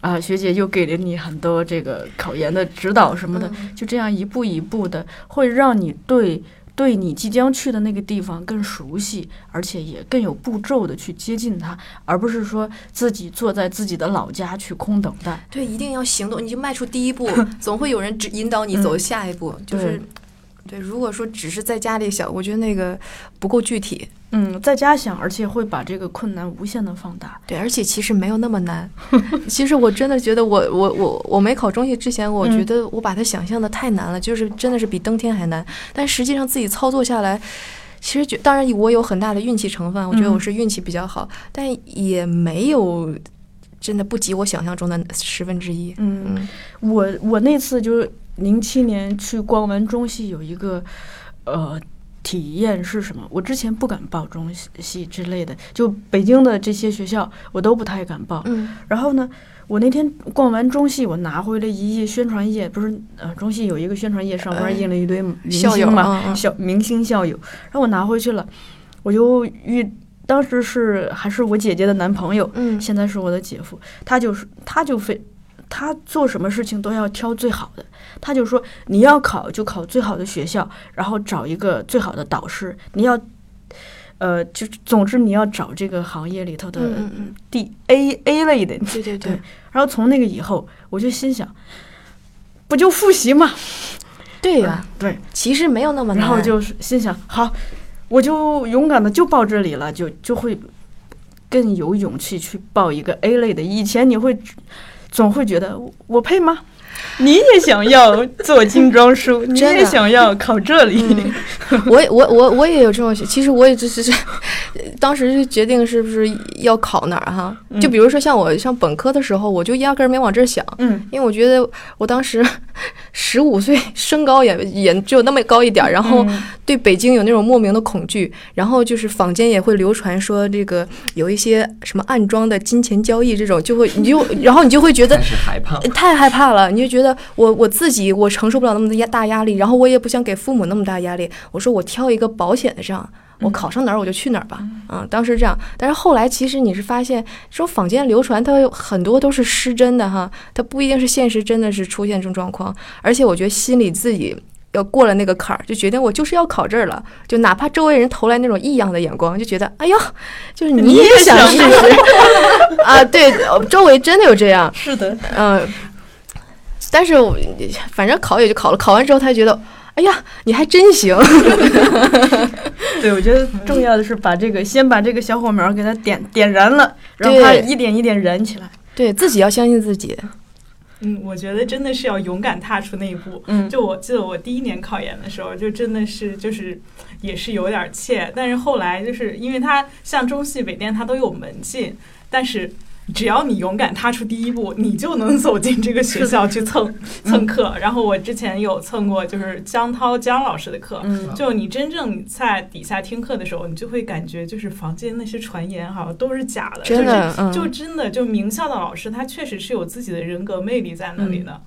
啊，学姐又给了你很多这个考研的指导什么的，就这样一步一步的，会让你对。对你即将去的那个地方更熟悉，而且也更有步骤的去接近它，而不是说自己坐在自己的老家去空等待。对，一定要行动，你就迈出第一步，总会有人指引导你走下一步。就是，对，如果说只是在家里想，我觉得那个不够具体。嗯，在家想，而且会把这个困难无限的放大。对，而且其实没有那么难。其实我真的觉得我，我我我没考中戏之前，我觉得我把它想象的太难了，就是真的是比登天还难。但实际上自己操作下来，其实觉当然我有很大的运气成分，我觉得我是运气比较好，但也没有真的不及我想象中的十分之一。嗯，我我那次就是零七年去逛完中戏，有一个呃体验是什么？我之前不敢报中戏之类的，就北京的这些学校我都不太敢报。嗯然后呢，我那天逛完中戏，我拿回来一页宣传页，不是呃，中戏有一个宣传页，上呃边印了一堆明校友星嘛，嗯嗯校明星校友，然后我拿回去了，我就遇当时是还是我姐姐的男朋友，嗯现在是我的姐夫，他就是他就非他做什么事情都要挑最好的，他就说你要考就考最好的学校，然后找一个最好的导师，你要。呃，就总之你要找这个行业里头的第 A A 类的，对对对然后从那个以后，我就心想，不就复习吗？对呀、对，其实没有那么难。然后就是心想，好，我就勇敢的就报这里了，就就会更有勇气去报一个 A 类的。以前你会总会觉得我我配吗？你也想要做精装书，你也想要考这里，嗯，我也我我我也有这种，其实我也就是是，当时就决定是不是要考哪儿哈。嗯。就比如说像我上本科的时候，我就压根儿没往这儿想，嗯。因为我觉得我当时 十五岁，身高也也只有那么高一点儿，然后嗯对北京有那种莫名的恐惧，然后就是坊间也会流传说这个有一些什么暗装的金钱交易这种，就会你就然后你就会觉得 害怕。太害怕了，你就觉得我我自己我承受不了那么压大压力，然后我也不想给父母那么大压力。我说我挑一个保险的上，我考上哪儿我就去哪儿吧。嗯，当时这样，但是后来其实你是发现，这种坊间流传它有很多都是失真的哈，它不一定是现实真的是出现这种状况，而且我觉得心里自己。要过了那个坎儿，就决定我就是要考这儿了。就哪怕周围人投来那种异样的眼光，就觉得哎呦，就是你也想试试 啊？对，周围真的有这样。是的，嗯，但是我反正考也就考了，考完之后他就觉得，哎呀，你还真行。对，我觉得重要的是把这个先把这个小火苗给它点点燃了，让它一点一点燃起来。对自己要相信自己。嗯，我觉得真的是要勇敢踏出那一步。嗯就我记得我第一年考研的时候，就真的是就是也是有点怯，但是后来就是因为它像中戏、北电它都有门禁，但是只要你勇敢踏出第一步，你就能走进这个学校去蹭蹭课。然后我之前有蹭过就是江涛江老师的课，嗯。就你真正在底下听课的时候，你就会感觉就是房间那些传言好像都是假的，真的嗯就是就真的就名校的老师，他确实是有自己的人格魅力在那里的。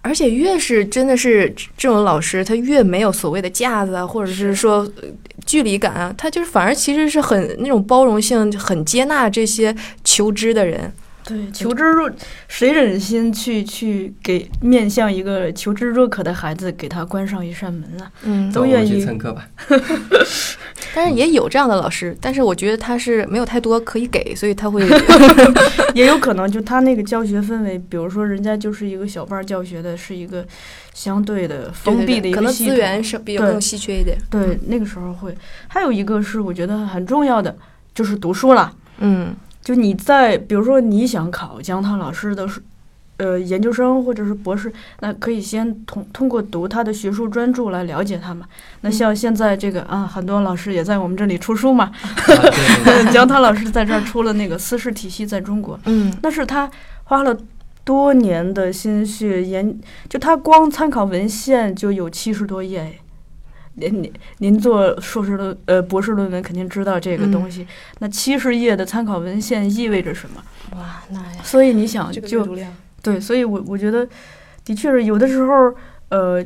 而且越是真的是这种老师，他越没有所谓的架子啊，或者是说呃距离感啊，他就是反而其实是很那种包容性，很接纳这些求知的人。对，求知若谁忍心去去给面向一个求知若渴的孩子给他关上一扇门啊？嗯，都愿意蹭课吧。但是也有这样的老师，但是我觉得他是没有太多可以给，所以他会 也有可能就他那个教学氛围，比如说人家就是一个小班教学的，是一个相对的封闭的一可能个系统。资源是比较更稀缺一点。对，那个时候会。还有一个是我觉得很重要的，就是读书了。嗯就你在，比如说你想考江涛老师的书，呃，研究生或者是博士，那可以先通通过读他的学术专著来了解他嘛。那像现在这个啊，很多老师也在我们这里出书嘛。江 涛老师在这儿出了那个私事体系在中国，嗯那是他花了多年的心血研，就他光参考文献就有七十多页哎。您您您做硕士论呃博士论文肯定知道这个嗯东西，那七十页的参考文献意味着什么？哇，那所以你想这个阅就，对，所以我我觉得的确是有的时候，呃，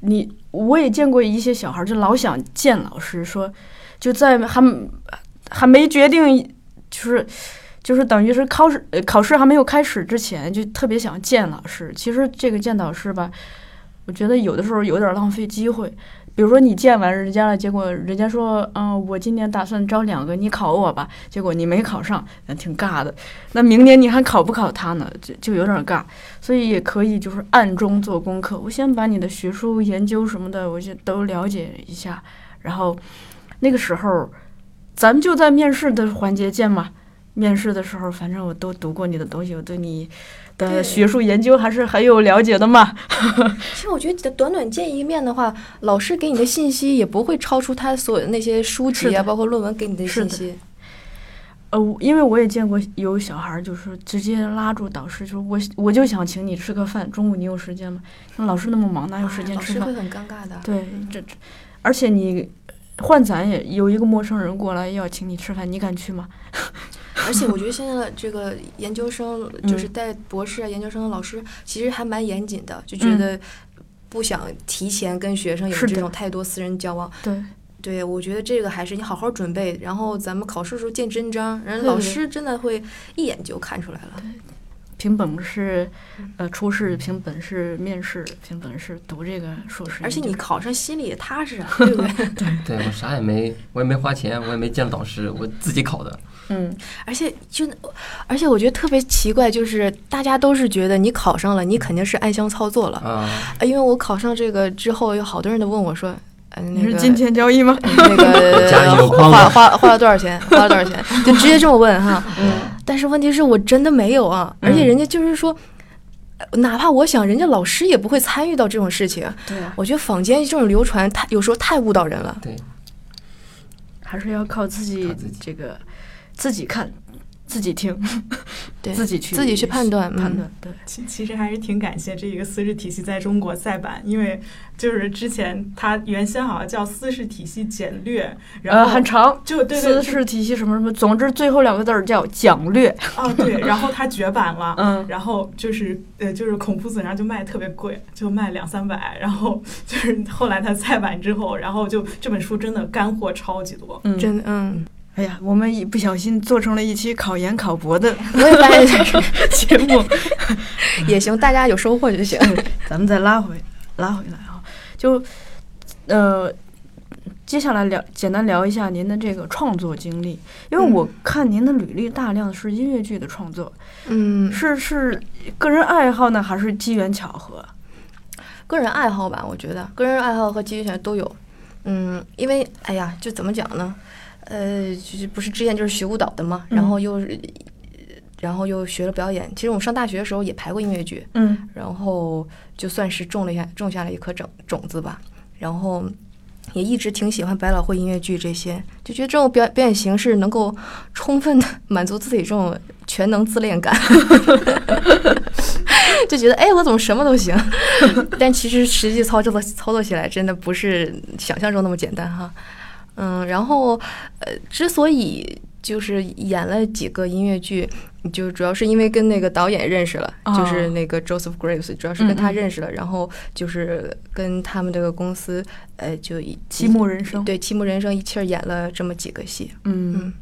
你我也见过一些小孩儿就老想见老师，说就在还还没决定，就是就是等于是考试呃考试还没有开始之前，就特别想见老师。其实这个见导师吧，我觉得有的时候有点浪费机会。比如说你见完人家了，结果人家说，嗯，我今年打算招两个，你考我吧。结果你没考上，那挺尬的。那明年你还考不考他呢？就就有点尬。所以也可以就是暗中做功课，我先把你的学术研究什么的，我就都了解一下，然后那个时候咱们就在面试的环节见嘛。面试的时候，反正我都读过你的东西，我对你的对学术研究还是很有了解的嘛。其实我觉得短短见一面的话，老师给你的信息也不会超出他所有的那些书籍啊，包括论文给你的信息。呃，因为我也见过有小孩儿，就是直接拉住导师，说我我就想请你吃个饭，中午你有时间吗？那老师那么忙，哪有时间吃饭啊老师会？很尴尬的。对，这这，而且你换咱也有一个陌生人过来要请你吃饭，你敢去吗？而且我觉得现在的这个研究生，就是嗯带博士啊、研究生的老师，其实还蛮严谨的，就觉嗯得不想提前跟学生有这种太多私人交往。对，对，我觉得这个还是你好好准备，然后咱们考试的时候见真章，人老师真的会一眼就看出来了。凭本事，呃，初试凭本事面试，凭本事读这个硕士。而且你考上心里也踏实啊，对不对？对我啥也没，我也没花钱，我也没见导师，我自己考的。嗯，而且就，而且我觉得特别奇怪，就是大家都是觉得你考上了，你肯定是暗箱操作了。啊，呃因为我考上这个之后，有好多人都问我说，呃，那个你是金钱交易吗？那个 花花花了多少钱？花了多少钱？就直接这么问哈。嗯但是问题是我真的没有啊，而且嗯人家就是说，呃哪怕我想，人家老师也不会参与到这种事情。对啊，我觉得坊间这种流传太有时候太误导人了。对，还是要靠自己靠自己这个自己看，自己听，对，自己去自己去判断嗯判断。对，其其实还是挺感谢这一个私事体系在中国再版，因为就是之前它原先好像叫私事体系简略，然呃，后很长。就对对私事体系什么什么，总之最后两个字儿叫讲略。哦对，然后它绝版了，嗯，然后就是呃，就是孔夫子，然后就卖特别贵，就卖两三百。然后 就是后来它再版之后，然后就这本书真的干货超级多。嗯，真的嗯，哎呀，我们一不小心做成了一期考研考博的我也发现 节目。也行，大家有收获就行。咱们再拉回拉回来啊，就呃，接下来聊简单聊一下您的这个创作经历，因为嗯我看您的履历大量是音乐剧的创作，嗯，是是个人爱好呢，还是机缘巧合？个人爱好吧，我觉得个人爱好和机缘巧合都有。嗯，因为哎呀，就怎么讲呢？呃，就是不是之前就是学舞蹈的嘛，然嗯后又是，然后又学了表演。其实我们上大学的时候也排过音乐剧，嗯然后就算是种了一下种下了一颗种种子吧。然后也一直挺喜欢百老汇音乐剧这些，就觉得这种表表演形式能够充分的满足自己这种全能自恋感，就觉得哎，我怎么什么都行？但其实实际操作操作起来真的不是想象中那么简单哈。嗯，然后呃，之所以就是演了几个音乐剧，就主要是因为跟那个导演认识了，哦就是那个 Joseph Graves，主要是跟他认识了，然后就是跟他们这个公司，呃，就一七木人生对七木人生一气儿演了这么几个戏，嗯嗯，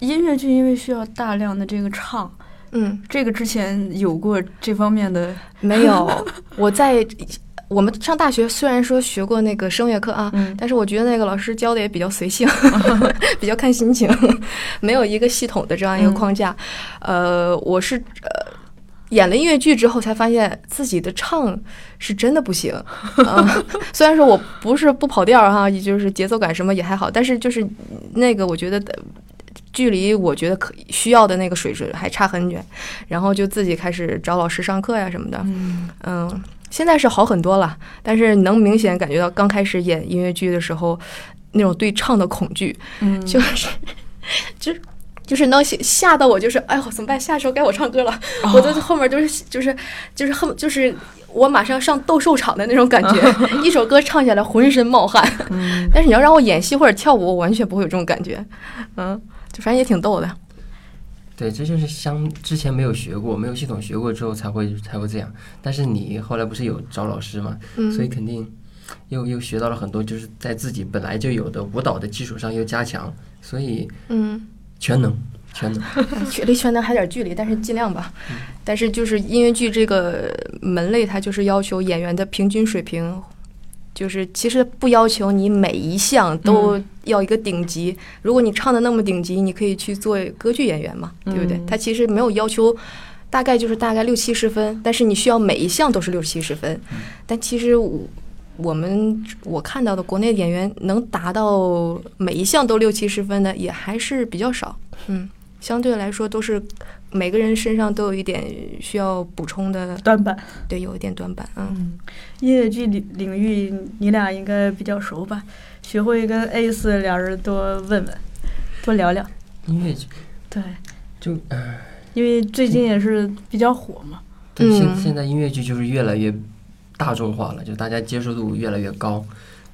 音乐剧因为需要大量的这个唱，嗯，这个之前有过这方面的，没有，我在我们上大学虽然说学过那个声乐课啊，嗯但是我觉得那个老师教的也比较随性，比较看心情，没有一个系统的这样一个嗯框架。呃，我是呃演了音乐剧之后才发现自己的唱是真的不行。啊，虽然说我不是不跑调儿哈，也就是节奏感什么也还好，但是就是那个我觉得。距离我觉得可需要的那个水准还差很远，然后就自己开始找老师上课呀什么的，嗯嗯，现在是好很多了，但是能明显感觉到刚开始演音乐剧的时候，那种对唱的恐惧，嗯，就是，就就是能吓吓到我，就是哎呦怎么办？下一首该我唱歌了，我都后面都是就是就是恨就是我马上上斗兽场的那种感觉，一首歌唱下来浑身冒汗。嗯但是你要让我演戏或者跳舞，我完全不会有这种感觉，嗯，就反正也挺逗的。对，这就是相之前没有学过，没有系统学过之后才会才会这样。但是你后来不是有找老师嘛，嗯，所以肯定又又学到了很多，就是在自己本来就有的舞蹈的基础上又加强，所以嗯。全能全能。距离全能还有点距离，但是尽量吧。但是就是音乐剧这个门类，它就是要求演员的平均水平，就是其实不要求你每一项都要一个顶级。如果你唱的那么顶级，你可以去做歌剧演员嘛，对不对嗯？它其实没有要求。大概就是大概六七十分，但是你需要每一项都是六七十分。但其实我我们我看到的国内演员能达到每一项都六七十分的，也还是比较少。嗯，相对来说都是每个人身上都有一点需要补充的，短板。对，有一点短板。嗯，嗯，音乐剧领领域你俩应该比较熟吧？学会跟 A 四俩人多问问，多聊聊。音乐剧对，就呃，因为最近也是比较火嘛。对，现嗯现在音乐剧就是越来越大众化了，就大家接受度越来越高，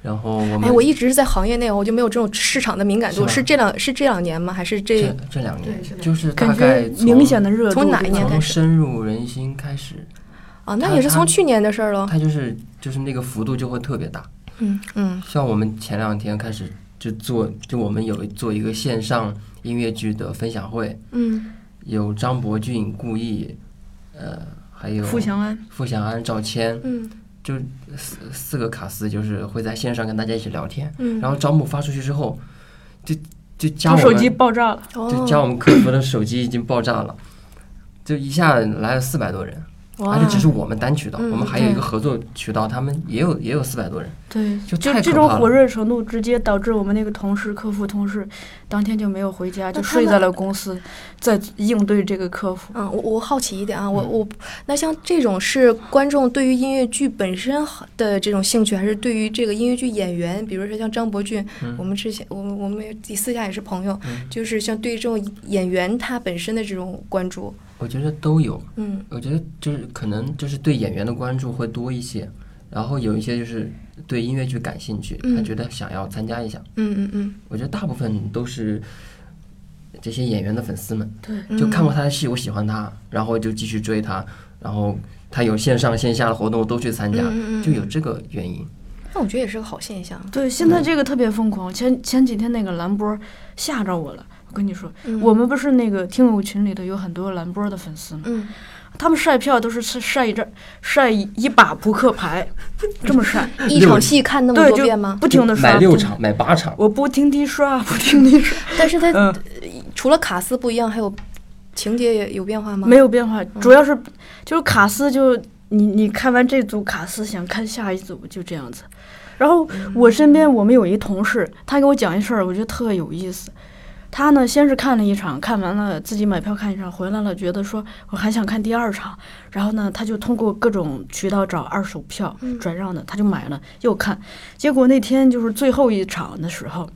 然后我们哎，我一直是在行业内，我就没有这种市场的敏感度。是是这两是这两年吗？还是这这这两年就是大概明显的热度从哪年开始深入人心开始，啊？那也是从去年的事儿了。它就是就是那个幅度就会特别大。嗯嗯像我们前两天开始就做，就我们有做一个线上音乐剧的分享会，嗯有张伯俊、顾毅，呃，还有付祥安，付祥安、赵谦，嗯就四四个卡司，就是会在线上跟大家一起聊天。嗯，然后招募发出去之后，就就加我们手机们，爆炸了，就加我们客服的手机已经爆炸了，就一下来了四百多人，哇而且只是我们单渠道，嗯我们还有一个合作渠道，他们也有也有四百多人，对，就就这种太可怕了。火热程度，直接导致我们那个同事、客服同事当天就没有回家，就睡在了公司，在应对这个客服。嗯，我我好奇一点啊，我嗯我那像这种是观众对于音乐剧本身的这种兴趣，还是对于这个音乐剧演员，比如说像张伯俊，嗯我们之前我们我们也私下也是朋友，嗯就是像对于这种演员他本身的这种关注，我觉得都有，嗯我觉得就是可能就是对演员的关注会多一些，然后有一些就是对音乐剧感兴趣，他嗯觉得想要参加一下。嗯嗯嗯，我觉得大部分都是这些演员的粉丝们，对，就看过他的戏，我喜欢他，然后就继续追他，然后他有线上线下的活动我都去参加，就有这个原因。那我觉得也是个好现象。对，现在这个特别疯狂。前前几天那个兰波吓着我了，我跟你说，嗯我们不是那个听友群里头有很多蓝波的粉丝吗？嗯他们晒票都是晒晒一张晒一一把扑克牌，这么晒，一场戏看那么多遍吗？不停的刷，买六场，买八场，我不停地刷，不停地刷，但是他嗯，除了卡斯不一样，还有情节也有变化吗？没有变化，主要是就是卡斯就你你看完这组卡斯，想看下一组，就这样子。然后我身边我们有一同事，他给我讲一事儿，我觉得特有意思。他呢，先是看了一场，看完了自己买票看一场，回来了，觉得说我还想看第二场，然后呢，他就通过各种渠道找二手票嗯转让的，他就买了又看。结果那天就是最后一场的时候，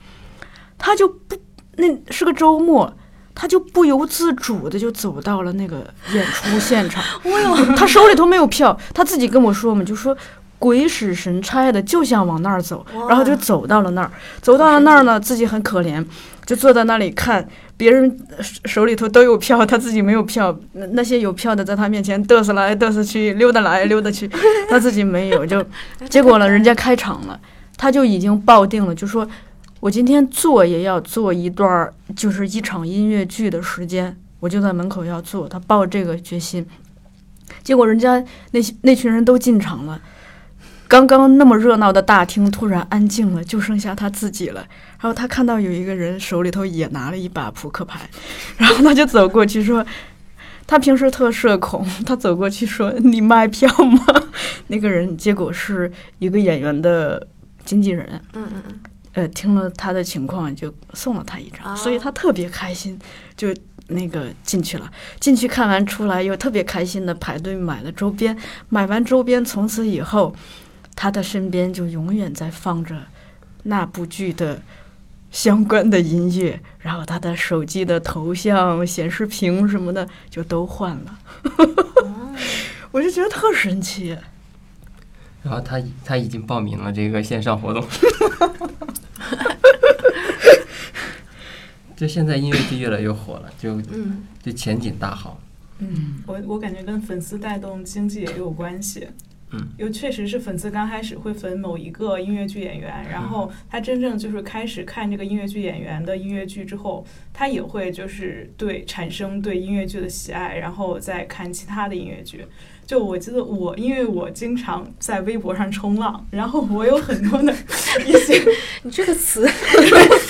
他就不，那是个周末，他就不由自主的就走到了那个演出现场。他手里头没有票，他自己跟我说嘛，就说鬼使神差的就想往那儿走，然后就走到了那儿。走到了那儿呢，自己很可怜，就坐在那里看别人手手里头都有票，他自己没有票。那那些有票的在他面前嘚瑟来嘚瑟去，溜达来溜达去，他自己没有。就 结果呢，人家开场了，他就已经抱定了，就说。我今天做也要做一段儿，就是一场音乐剧的时间，我就在门口要做。他抱这个决心，结果人家那些那群人都进场了，刚刚那么热闹的大厅突然安静了，就剩下他自己了。然后他看到有一个人手里头也拿了一把扑克牌，然后他就走过去说。他平时特社恐，他走过去说：“你卖票吗？”那个人结果是一个演员的经纪人，嗯嗯嗯，呃，听了他的情况就送了他一张，所以他特别开心，就那个进去了。进去看完出来又特别开心的排队买了周边，买完周边从此以后，他的身边就永远在放着那部剧的相关的音乐，然后他的手机的头像、显示屏什么的就都换了，我就觉得特神奇。然后他他已经报名了这个线上活动。就现在音乐剧越来越火了，就嗯就前景大好。嗯，我我感觉跟粉丝带动经济也有关系。嗯，因为确实是粉丝刚开始会粉某一个音乐剧演员，然后他真正就是开始看这个音乐剧演员的音乐剧之后，他也会就是对产生对音乐剧的喜爱，然后再看其他的音乐剧。就我记得我，因为我经常在微博上冲浪，然后我有很多的一些 你这个词，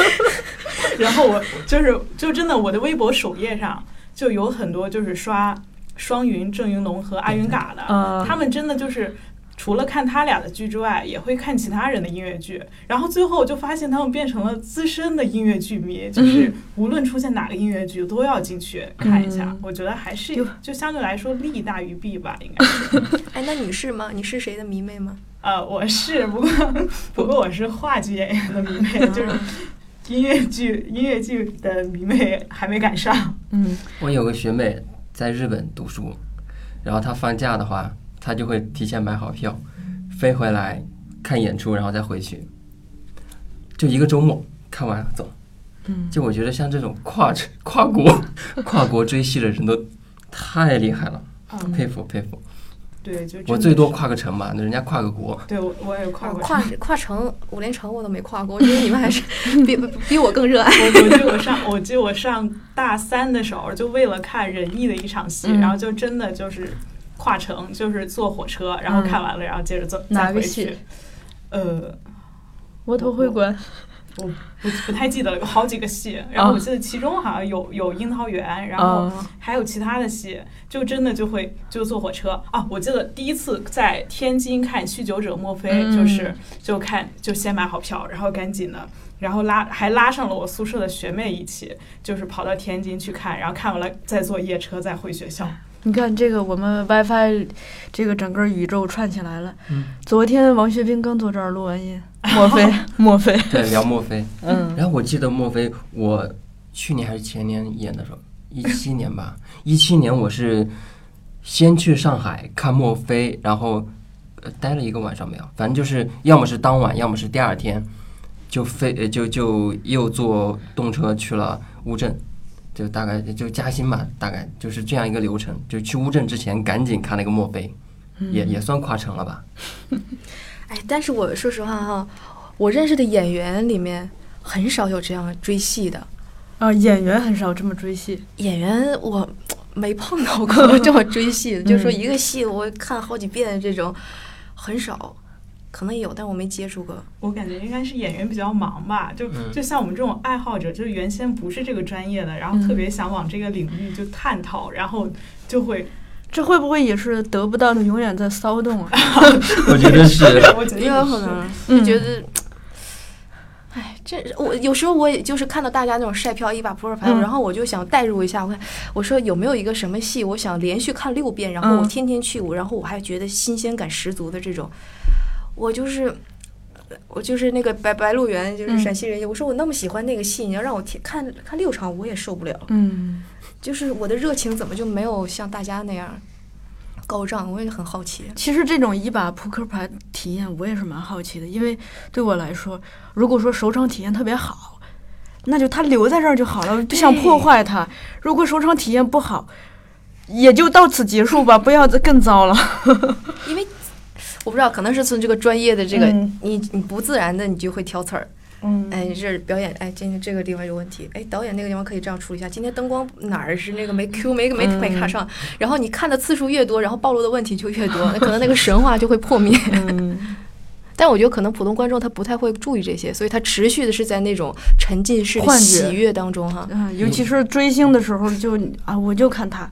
然后我就是就真的我的微博首页上就有很多就是刷双云、郑云龙和阿云嘎的，啊他们真的就是。除了看他俩的剧之外，也会看其他人的音乐剧，然后最后就发现他们变成了资深的音乐剧迷，就是无论出现哪个音乐剧都要进去看一下。嗯我觉得还是就就相对来说利大于弊吧，应该是。哎，那你是吗？你是谁的迷妹吗？呃，我是，不过不过我是话剧演员的迷妹，就是音乐剧音乐剧的迷妹还没赶上。嗯，我有个学妹在日本读书，然后他放假的话，他就会提前买好票，飞回来看演出，然后再回去。就一个周末看完走。嗯，就我觉得像这种跨城 跨国跨国追戏的人都太厉害了，嗯，佩服佩服。对，就我最多跨个城吧，那人家跨个国。对我我也跨过去。跨跨城五连城我都没跨过，我觉得你们还是 比比我更热爱。我我记得我上我记得我上大三的时候，就为了看仁义的一场戏，嗯然后就真的就是跨城，就是坐火车，然后看完了，然后接着坐哪再回个戏去。呃，窝头会馆。不不太记得了，有好几个戏，然后我记得其中好像有有樱桃园，然后啊，还有其他的戏，就真的就会就坐火车啊！我记得第一次在天津看《酗酒者莫非》，嗯就是就看就先买好票，然后赶紧的，然后拉还拉上了我宿舍的学妹一起，就是跑到天津去看，然后看完了再坐夜车再回学校。你看这个，我们 WiFi 这个整个宇宙串起来了。嗯昨天王学兵刚坐这儿录完音，墨菲，墨菲，对，聊墨菲。嗯然后我记得墨菲，我去年还是前年演的时候，一七年吧，一七年我是先去上海看墨菲，然后呃待了一个晚上没有，反正就是要么是当晚，要么是第二天，就飞呃就就又坐动车去了乌镇。就大概就加薪吧，大概就是这样一个流程。就去乌镇之前，赶紧看了个墨菲，也也算跨城了吧？哎，但是我说实话哈，我认识的演员里面很少有这样追戏的啊，演员很少这么追戏。演员，我没碰到过 这么追戏的，就是说一个戏我看好几遍这种很少，可能有，但我没接触过。我感觉应该是演员比较忙吧，就嗯。就像我们这种爱好者，就是原先不是这个专业的，然后特别想往这个领域就探讨，然后就会，这会不会也是得不到的永远在骚动啊？我觉得是。我觉得也有可能嗯。就觉得，哎，这我有时候我也就是看到大家那种晒票一把扑克牌，嗯。然后我就想代入一下，我看我说有没有一个什么戏，我想连续看六遍，然后我嗯。天天去，我然后我还觉得新鲜感十足的这种，我就是。我就是那个白白鹿原，就是嗯陕西人。我说我那么喜欢那个戏，你要让我天看看六场，我也受不了。嗯，就是我的热情怎么就没有像大家那样高涨？我也很好奇。其实这种一把扑克牌体验，我也是蛮好奇的，因为对我来说，如果说首场体验特别好，那就他留在这儿就好了，不想破坏它。如果首场体验不好，也就到此结束吧，不要再更糟了。因为我不知道，可能是从这个专业的这个，嗯你你不自然的你就会挑刺儿。嗯哎，你这表演，哎，今天这个地方有问题，哎，导演那个地方可以这样处理一下。今天灯光哪儿是那个没 Q 没没没卡上，然后你看的次数越多，然后暴露的问题就越多，那可能那个神话就会破灭。嗯，但我觉得可能普通观众他不太会注意这些，所以他持续的是在那种沉浸式喜悦当中哈。啊，尤其是追星的时候就，啊，我就看他，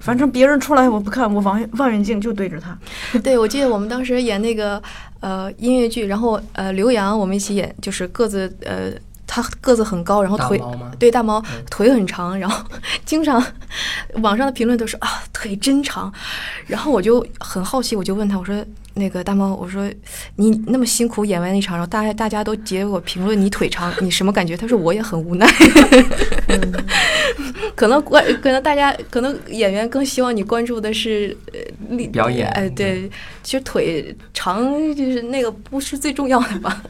反正别人出来我不看，我望望远镜就对着他。对，我记得我们当时演那个呃音乐剧，然后呃刘洋我们一起演，就是个子呃他个子很高，然后腿大？对大猫嗯腿很长，然后经常 网上的评论都说啊腿真长，然后我就很好奇，我就问他我说那个大猫我说你那么辛苦演完那场，然后大家大家都结果评论你腿长，你什么感觉？他说我也很无奈，可能关可能大家可能演员更希望你关注的是呃表演哎对，其实腿长就是那个不是最重要的吧？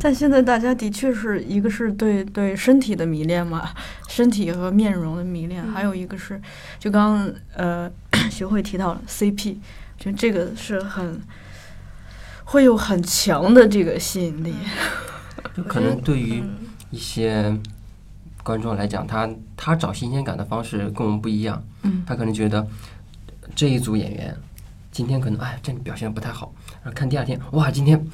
但现在大家的确是一个是对对身体的迷恋嘛，身体和面容的迷恋，还有一个是就刚刚呃 学会提到了 CP，就这个是很会有很强的这个吸引力。就可能对于嗯一些观众来讲，他他找新鲜感的方式跟我们不一样。嗯他可能觉得这一组演员今天可能哎这表现得不太好，然后看第二天哇今天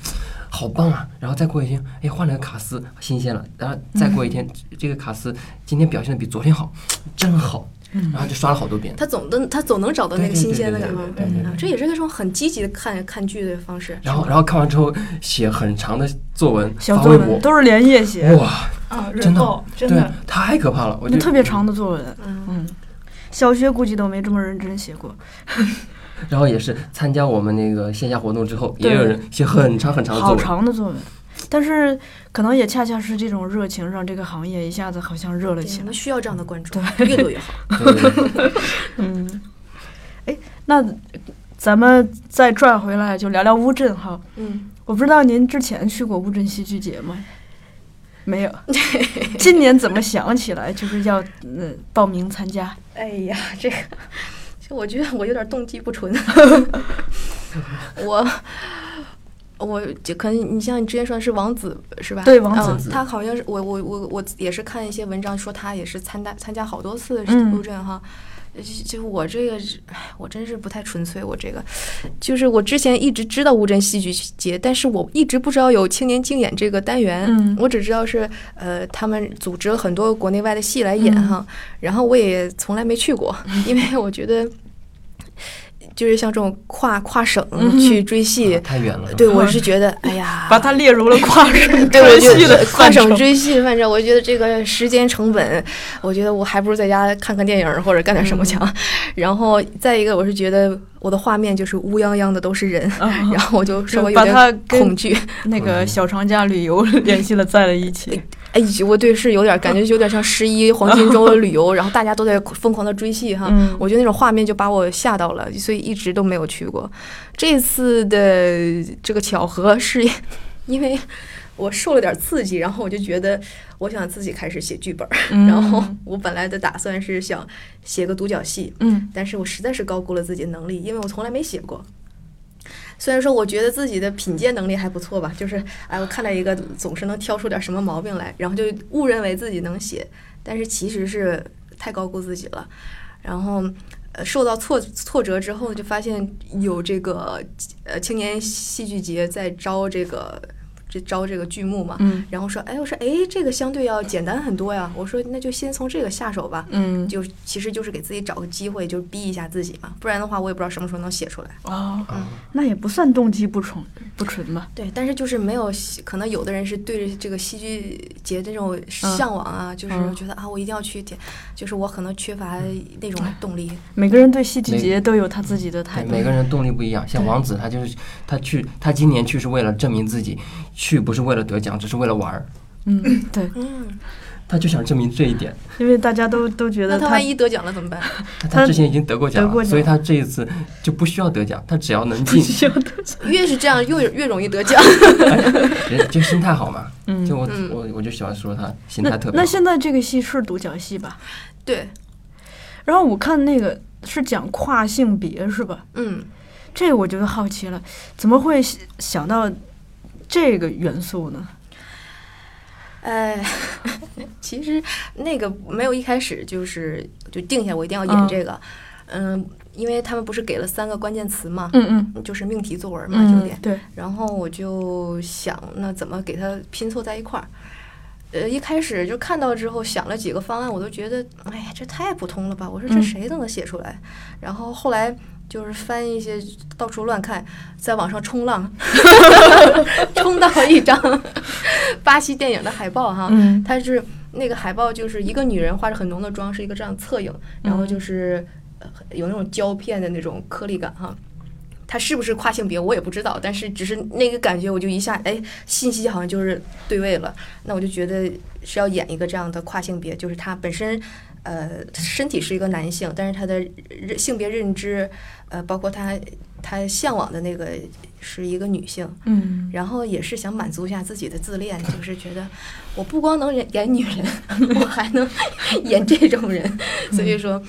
好棒啊，然后再过一天哎换了个卡斯新鲜了，然后再过一天、这个卡斯今天表现的比昨天好，真好，然后就刷了好多遍。他总能他总能找到那个新鲜的感觉，对对对对啊，这也是一种很积极的看看剧的方式。然后然后看完之后写很长的作文小作发微博，文都是连夜写，哇，啊，真的真对的，，太可怕了，我就那特别长的作文。嗯，嗯，小学估计都没这么认真写过。然后也是参加我们那个线下活动之后，也有人写很长很长的作好。长的作文，但是可能也恰恰是这种热情，让这个行业一下子好像热了，起来我们。需要这样的关注，对，越多越好。嗯，哎，那咱们再转回来，就聊聊乌镇哈。嗯，我不知道您之前去过乌镇戏剧节吗？没有。今年怎么想起来就是要呃报名参加？哎呀，这个，就我觉得我有点动机不纯。我我就可能你像你之前说的是王子是吧？对王子嗯他好像是我我我我也是看一些文章说他也是参加参加好多次嗯乌镇哈。就就我这个是，哎，我真是不太纯粹。我这个，就是我之前一直知道乌镇戏剧节，但是我一直不知道有青年竞演这个单元。嗯我只知道是呃，他们组织了很多国内外的戏来演嗯哈，然后我也从来没去过，因为我觉得就是像这种跨跨省嗯去追戏，啊太远了。对我是觉得，哎呀，把它列入了跨省 追戏的跨省追戏，反正我觉得这个时间成本，我觉得我还不如在家看看电影或者干点什么强。然后再一个，我是觉得我的画面就是乌泱泱的都是人，啊 然后我就稍微有点恐惧。那个小长假旅游 联系了在了一起。哎，我对是有点感觉，有点像十一黄金周的旅游，然后大家都在疯狂的追戏哈。嗯我觉得那种画面就把我吓到了，所以一直都没有去过。这次的这个巧合是因为我受了点刺激，然后我就觉得我想自己开始写剧本然后我本来的打算是想写个独角戏，嗯但是我实在是高估了自己的能力，因为我从来没写过。虽然说我觉得自己的品鉴能力还不错吧，就是哎，我看到一个总是能挑出点什么毛病来，然后就误认为自己能写，但是其实是太高估自己了。然后呃，受到挫挫折之后，就发现有这个呃青年戏剧节在招这个这招这个剧目嘛，嗯然后说哎，我说哎，这个相对要简单很多呀。我说那就先从这个下手吧。嗯就其实就是给自己找个机会，就是逼一下自己嘛，不然的话我也不知道什么时候能写出来。哦，嗯那也不算动机不纯不纯吧？对，但是就是没有，可能有的人是对着这个戏剧节这种向往啊，就是嗯觉得啊，我一定要去点，就是我可能缺乏那种动力。每个人对戏剧节都有他自己的态，度。每个人动力不一样。像王子，他就是他去，他今年去是为了证明自己，去不是为了得奖，只是为了玩儿。嗯，对，嗯，他就想证明这一点。因为大家都都觉得那他万一得奖了怎么办？他之前已经得过奖了，所以他这一次就不需要得奖，他只要能进，越是这样，越越容易得奖。人就心态好嘛。嗯就我嗯我我就喜欢说他心态特别好。那现在这个戏是独角戏吧？对，然后我看那个是讲跨性别是吧？嗯，这个我就好奇了，怎么会想到这个元素呢？哎，其实那个没有一开始就是就定下我一定要嗯演这个，嗯，因为他们不是给了三个关键词嘛，嗯嗯就是命题作文嘛，有嗯点，。对，然后我就想，那怎么给它拼凑在一块儿？呃，一开始就看到之后想了几个方案，我都觉得，哎呀，这太普通了吧！我说这嗯谁都能写出来。然后后来就是翻一些到处乱看，在网上冲浪，冲到一张 巴西电影的海报哈，嗯它是那个海报就是一个女人化着很浓的妆，是一个这样侧影，然后就是呃有那种胶片的那种颗粒感哈。它是不是跨性别我也不知道，但是只是那个感觉，我就一下哎，信息好像就是对位了。那我就觉得是要演一个这样的跨性别，就是他本身呃身体是一个男性，但是他的认性别认知呃包括他他向往的那个是一个女性，嗯然后也是想满足一下自己的自恋，就是觉得我不光能演演女人，我还能演这种人，所以说。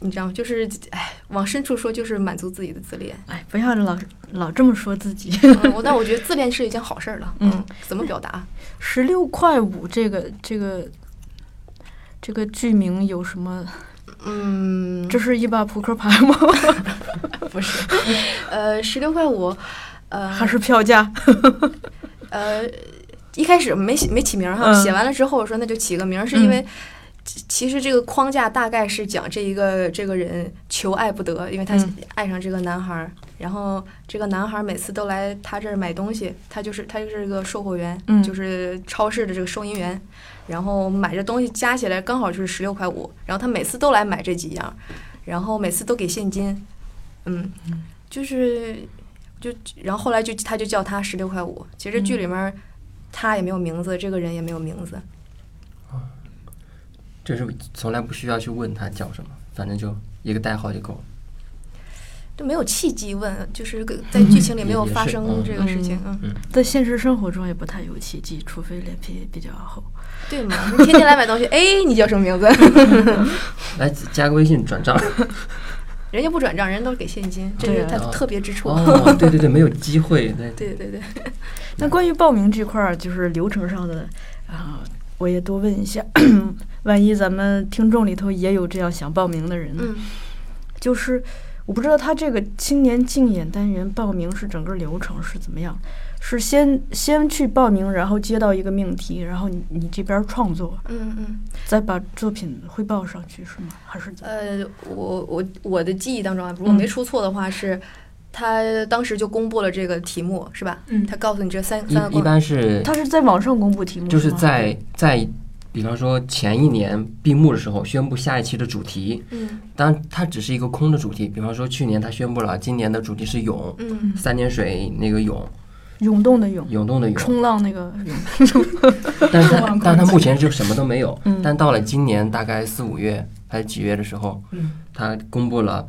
你知道吗？就是，哎，往深处说，就是满足自己的自恋。哎，不要老老这么说自己。嗯，我但我觉得自恋是一件好事儿了。嗯，怎么表达？十六块五这个这个这个剧名有什么？嗯，这是一把扑克牌吗？不是，呃，十六块五，呃，还是票价？呃，一开始没起没起名哈，嗯写完了之后我说那就起个名，是因为其其实这个框架大概是讲这一个这个人求爱不得，因为他嗯。爱上这个男孩儿，然后这个男孩儿每次都来他这儿买东西，他就是他就是个售货员，嗯。就是超市的这个收银员，然后买这东西加起来刚好就是十六块五，然后他每次都来买这几样，然后每次都给现金，嗯，就是就然后后来就他就叫他十六块五，其实剧里面他也没有名字，这个人也没有名字，就是从来不需要去问他叫什么，反正就一个代号就够了。就没有契机问，就是在剧情里没有发生嗯这个事情，嗯，在现实生活中也不太有契机，除非脸皮比较厚。对嘛？你天天来买东西，哎，你叫什么名字？来加个微信转账。人家不转账，人家都是给现金，这是他的特别之处。哦，对对对，没有机会。对，对对对，那关于报名这块儿，就是流程上的啊，我也多问一下，万一咱们听众里头也有这样想报名的人呢？嗯，就是我不知道他这个青年竞演单元报名是整个流程是怎么样？是先先去报名，然后接到一个命题，然后你你这边创作，嗯嗯，再把作品汇报上去是吗？还是怎么？呃，我我我的记忆当中啊，如果没出错的话是。他当时就公布了这个题目，是吧？嗯他告诉你这三三个一般是他是在网上公布题目，就是在在，比方说前一年闭幕的时候宣布下一期的主题，嗯当然它只是一个空的主题。比方说去年他宣布了今年的主题是涌，嗯三点水那个涌，涌动的涌，涌动的涌。冲浪那个涌，但是它但是它目前就什么都没有。嗯但到了今年大概四五月还是几月的时候，嗯它公布了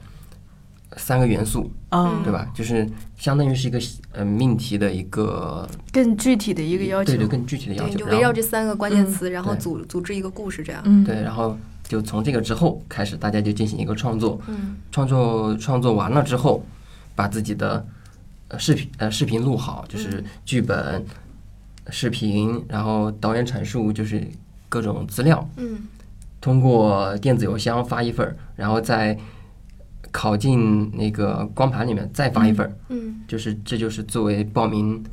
三个元素，啊，对吧？就是相当于是一个呃命题的一个更具体的一个要求。对对更具体的要求。就围绕这三个关键词，然后组组织一个故事，这样。嗯，对，然后就从这个之后开始，大家就进行一个创作。嗯创作创作完了之后，把自己的呃视频呃视频录好，就是剧本、视频，然后导演阐述，就是各种资料，嗯通过电子邮箱发一份儿，然后再拷进那个光盘里面再发一份儿，嗯，就是这就是作为报名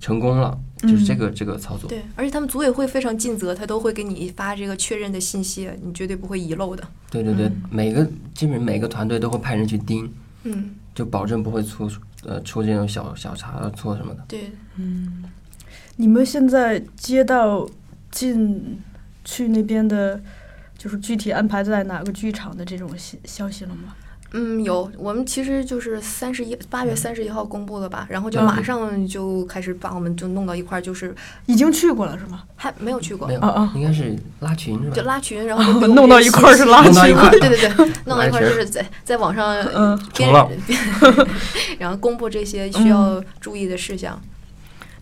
成功了，就是这个这个操作。对，而且他们组委会非常尽责，他都会给你发这个确认的信息，你绝对不会遗漏的。对对对，每个基本每个团队都会派人去盯，嗯，就保证不会出呃出这种小小差错什么的。对，嗯你们现在接到进去那边的，就是具体安排在哪个剧场的这种消消息了吗？嗯，有，我们其实就是三十一八月三十一号公布的吧，然后就嗯马上就开始把我们就弄到一块儿，就是已经去过了是吗？还没有去过没，有啊啊，应该是拉群是吧？就拉群，然后弄到一块儿是拉群 对对对，弄到一块儿就是在在网上嗯编，然后公布这些需要注意的事项。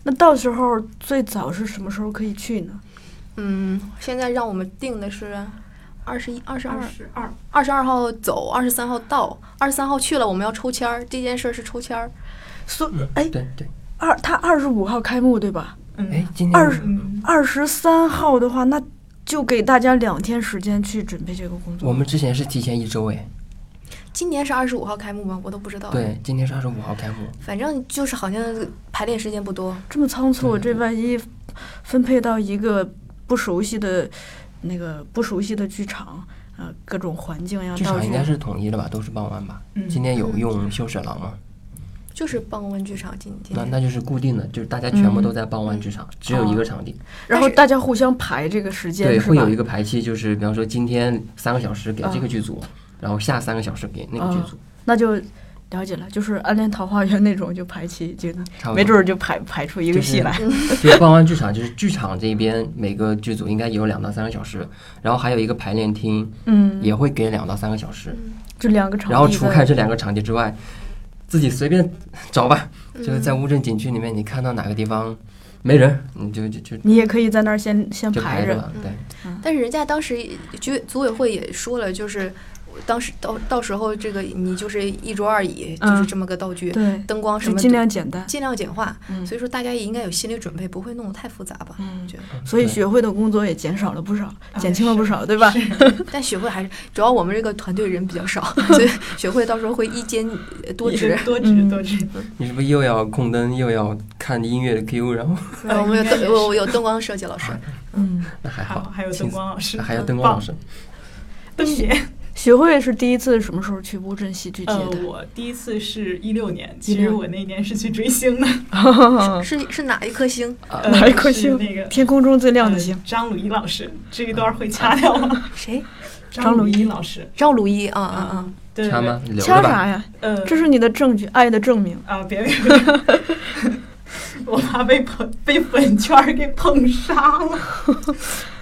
那到时候最早是什么时候可以去呢？嗯，现在让我们定的是二十一、二十二二、十二，十二号走，二十三号到，二十三号去了，我们要抽签儿。这件事是抽签儿。所哎对对。二他二十五号开幕对吧？嗯哎，今天二嗯，二十三号的话，那就给大家两天时间去准备这个工作。我们之前是提前一周哎，今年是二十五号开幕吗？我都不知道。，对，今天是二十五号开幕。反正就是好像排练时间不多。这么仓促，这万一分配到一个不熟悉的那个不熟悉的剧场，呃，各种环境呀、剧场应该是统一的吧，都是傍晚吧。嗯今天有用修舍郎吗？就是傍晚剧场今今天。那那就是固定的，就是大家全部都在傍晚剧场，只有一个场地。然后大家互相排这个时间对，会有一？个排期，就是比方说今天三个小时给这个剧组，然后下三个小时给那个剧组，那就了解了，就是《暗恋桃花源》那种就排期，就差不多。没准儿就排排出一个戏来。就是傍晚 剧场，就是剧场这边每个剧组应该有两到三个小时，然后还有一个排练厅，嗯，也会给两到三个小时。这两个场地。然后除开这两个场地之外，自己随便找吧，嗯就是在乌镇景区里面，你看到哪个地方没人，你就就就你也可以在那儿先先排着。排着了。对，但是人家当时组组委会也说了，就是当时到到时候这个你就是一桌二椅，就是嗯这么个道具，对，灯光什么就尽量简单。尽量简化。嗯所以说大家也应该有心理准备，不会弄得太复杂吧？嗯觉得。所以学会的工作也减少了不少，啊减轻了不少，对吧？但学会还是主要我们这个团队人比较少，所以学会到时候会一兼呃多职。多嗯职多职。你是不是又要控灯，又要看音乐的 Q，然后呃，我们有灯，我我有灯光设计老师，嗯，那还好，还有灯光老师，还有灯光老师，而且学会是第一次什么时候去乌镇戏剧节呃，的？我第一次是一六年，其实我那年是去追星的，是是 哪一颗星？呃哪一颗星？那个天空中最亮的呃星。张鲁一老师，这一段会掐掉吗？谁？张鲁一老师，张鲁一啊啊啊！掐吗？掐啥呀？呃，这是你的证据，爱的证明。啊，别别别，我怕被喷被粉圈给捧杀了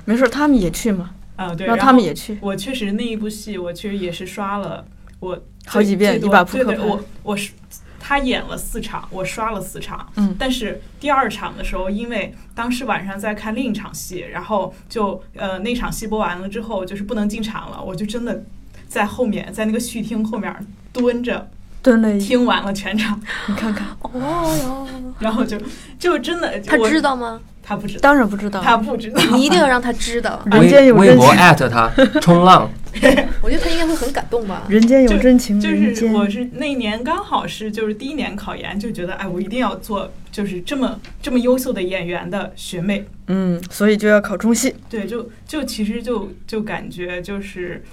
没事，他们也去嘛，啊！对，让然后他们也去。我确实那一部戏，我确实也是刷了。我好几遍一把扑克牌我我是他演了四场，我刷了四场。嗯但是第二场的时候，因为当时晚上在看另一场戏，然后就呃那场戏播完了之后，就是不能进场了，我就真的在后面在那个续厅后面蹲着蹲了一，听完了全场，你看看，哦哟，然后就就真的他我知道吗？他不知道，当然不知道，他不知道，你一定要让他知道。人间有微微博真情，艾特他冲浪，我觉得他应该会很感动吧。人间有就真情，就是我是那一年刚好是就是第一年考研，就觉得哎，我一定要做就是这么这么优秀的演员的学妹。嗯，所以就要考中戏。对，就就其实就就感觉就是。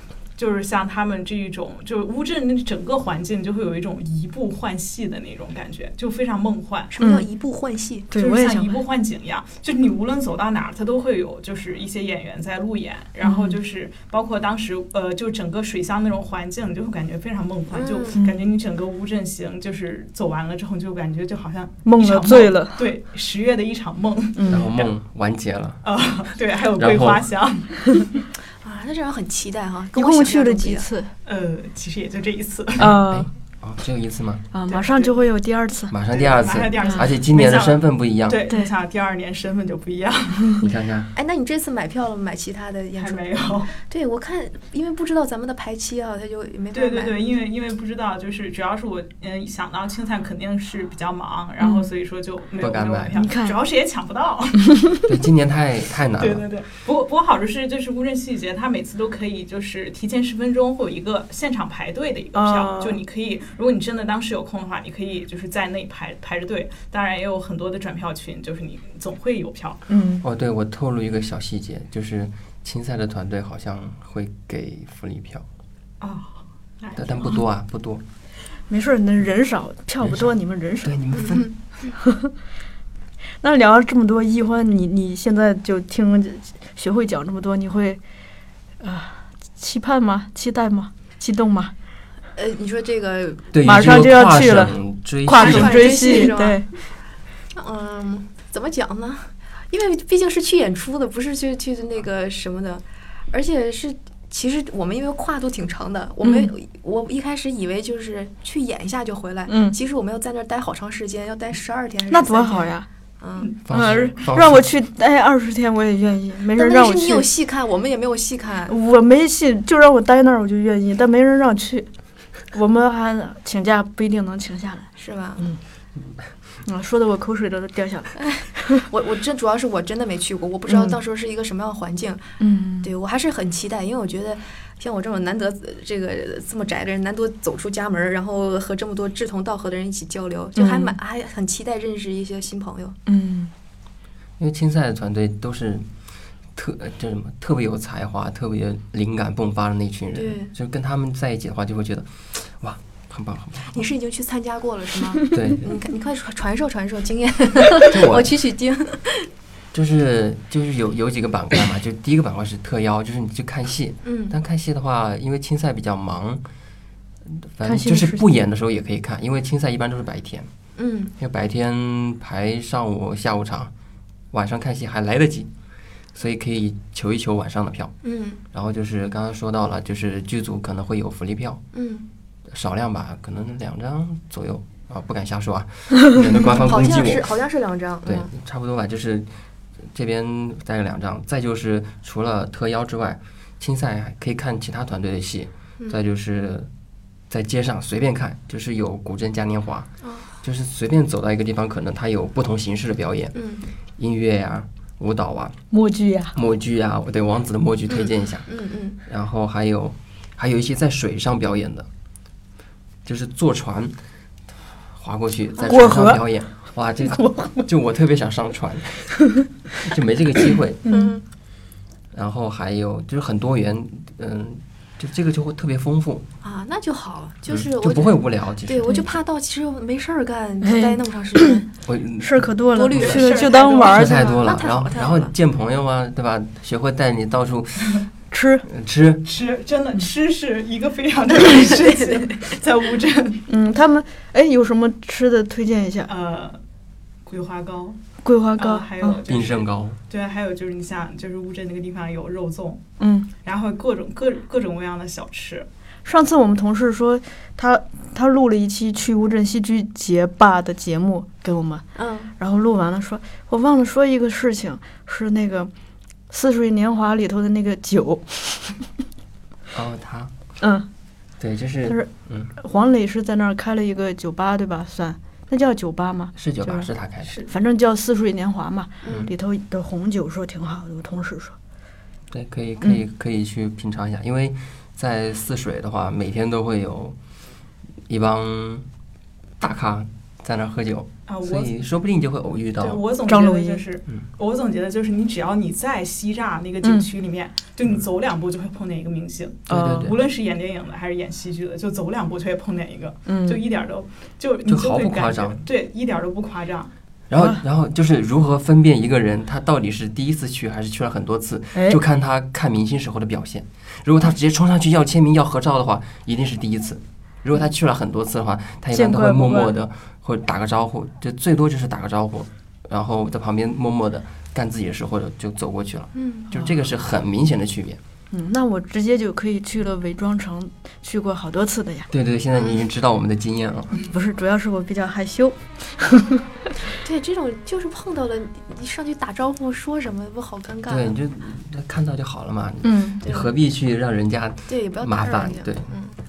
就是像他们这一种，就是乌镇那整个环境就会有一种移步换戏的那种感觉，就非常梦幻。什么叫移步换戏？对，就是我也想问像移步换景一样，就是你无论走到哪儿，它都会有就是一些演员在路演，然后就是包括当时呃，就整个水乡那种环境，就会感觉非常梦幻，就嗯感觉你整个乌镇行就是走完了之后，就感觉就好像梦了一场醉了，对，十月的一场梦嗯，然后梦完结了。啊，对，还有桂花香，啊，那这样很期待哈。一跟我共去了？几次呃，其实也就这一次，啊哦，只有一次吗？啊，马上就会有第二次。马上第二次马，上第二次，而且今年的身份不一样。对，对想到第二年身份就不一样，你看看，哎，那你这次买票了吗？买其他的演出？还没有。对，我看因为不知道咱们的排期啊，他就没法买。对对对，因为因为不知道，就是主要是我嗯想到青菜肯定是比较忙，然后嗯所以说就没有不敢买票你看主要是也抢不到。对，今年太太难了。对对对，不过不过好处是就是乌镇戏剧节，它每次都可以就是提前十分钟会有一个现场排队的一个票，哦就你可以，如果你真的当时有空的话，你可以就是在那排排着队。当然也有很多的转票群，就是你总会有票。嗯，哦，对，我透露一个小细节，就是青赛的团队好像会给福利票，哦，但但不多啊，不多。没事儿，那人少，票不多，你们人少对，。你们分 那聊了这么多易欢，你你现在就听学会讲这么多，你会啊、期盼吗？期待吗？激动吗？呃，你说这个，对马上就要去了跨省追戏戏，是吧对，嗯，怎么讲呢？因为毕竟是去演出的，不是去去那个什么的，而且是。其实我们因为跨度挺长的，我们、我一开始以为就是去演一下就回来，嗯其实我们要在那儿待好长时间，要待十二天那多，好呀！嗯，让我去待二十天，我也愿意。没但人让我是你有，戏看，我们也没有戏看，我没戏，就让我待那儿，我就愿意。但没人让去，我们还请假不一定能请下来。是吧？啊，说的我口水都掉下来。我我真主要是我真的没去过，我不知道嗯到时候是一个什么样的环境。嗯，对我还是很期待，因为我觉得像我这种难得呃这个这么宅的人，难得走出家门，然后和这么多志同道合的人一起交流，就还蛮、还很期待认识一些新朋友。嗯因为青赛的团队都是特呃叫什么特别有才华、特别灵感迸发的那群人，就跟他们在一起的话，就会觉得哇，很棒很棒。你是已经去参加过了是吗？对，你，你快传传授传授经验，我 我取取经。就是就是有有几个板块嘛，就第一个板块是特邀，就是你去看戏。嗯但看戏的话，因为青赛比较忙，反正就是是不演的时候也可以看，因为青赛一般都是白天，嗯因为白天排上午、下午场，晚上看戏还来得及，所以可以求一求晚上的票。嗯然后就是刚刚说到了，就是剧组可能会有福利票，嗯，少量吧，可能两张左右啊，不敢瞎说啊，免得官方攻击我。像是好像是两张。对嗯，差不多吧，就是这边带了两张，再就是除了特邀之外，青赛还可以看其他团队的戏，嗯再就是在街上随便看，就是有古镇嘉年华，哦就是随便走到一个地方，可能它有不同形式的表演，嗯音乐呀、舞蹈啊、默剧呀，默剧啊，我对王子的默剧推荐一下，嗯嗯然后还有还有一些在水上表演的，就是坐船划过去，在船上表演。哇，这就我特别想上船，就没这个机会。嗯。然后还有就是很多元，嗯，就这个就会特别丰富，啊，那就好，就嗯是我就不会无聊。其实对我就怕到其实没事儿干，哎待那么长时间。我事儿可多了，多虑去事儿就当玩儿去了，太多了，然后然后见朋友啊，对吧？学会带你到处 吃。呃吃，吃真的吃是一个非常重要的事情，在乌镇，嗯，他们哎有什么吃的推荐一下？呃，桂花糕，桂花糕，呃，还有冰胜糕，对啊，还有就是你像就是乌镇那个地方有肉粽，嗯，然后各种各各种各样的小吃，上次我们同事说他他录了一期去乌镇戏剧节吧的节目给我们，嗯，然后录完了说，我忘了说一个事情，是那个《似水年华》里头的那个酒，哦，他嗯，对，就就是是嗯，黄磊是在那儿开了一个酒吧，对吧？算那叫酒吧吗？是酒吧就是是他开的，是反正叫《似水年华》嘛，嗯。里头的红酒说挺好的，我同事说，对，可以可以可以去品尝一下，因为在泗水的话，每天都会有一帮大咖在那儿喝酒，啊，所我以说不定就会偶遇对到。我总觉张鲁一得就是嗯，我总觉得就是你只要你在西栅那个景区里面，就你走两步就会碰见一个明星，对对对。无论是演电影的还是演戏剧的，就走两步就会碰见一个，嗯，就一点儿都就就毫不夸张。对，一点都不夸张。然后啊。然后就是如何分辨一个人他到底是第一次去还是去了很多次，哎。就看他看明星时候的表现。如果他直接冲上去要签名要合照的话，一定是第一次。如果他去了很多次的话，他一般都会默默的或者打个招呼，就最多就是打个招呼，然后在旁边默默的干自己的事，或者就走过去了。嗯，就这个是很明显的区别。嗯，那我直接就可以去了伪装城，去过好多次的呀。对对，现在你已经知道我们的经验了。不是，主要是我比较害羞。对，这种就是碰到了，你上去打招呼说什么不好尴尬。对，你就看到就好了嘛，嗯，你何必去让人家？对，也不要麻。烦对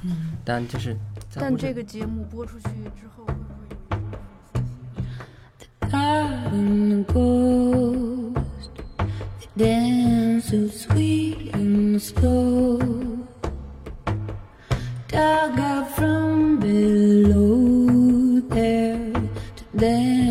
嗯，但就是但这个节目播出去之后 ghost. They dance so sweet and slow. Dug up from below there to dance.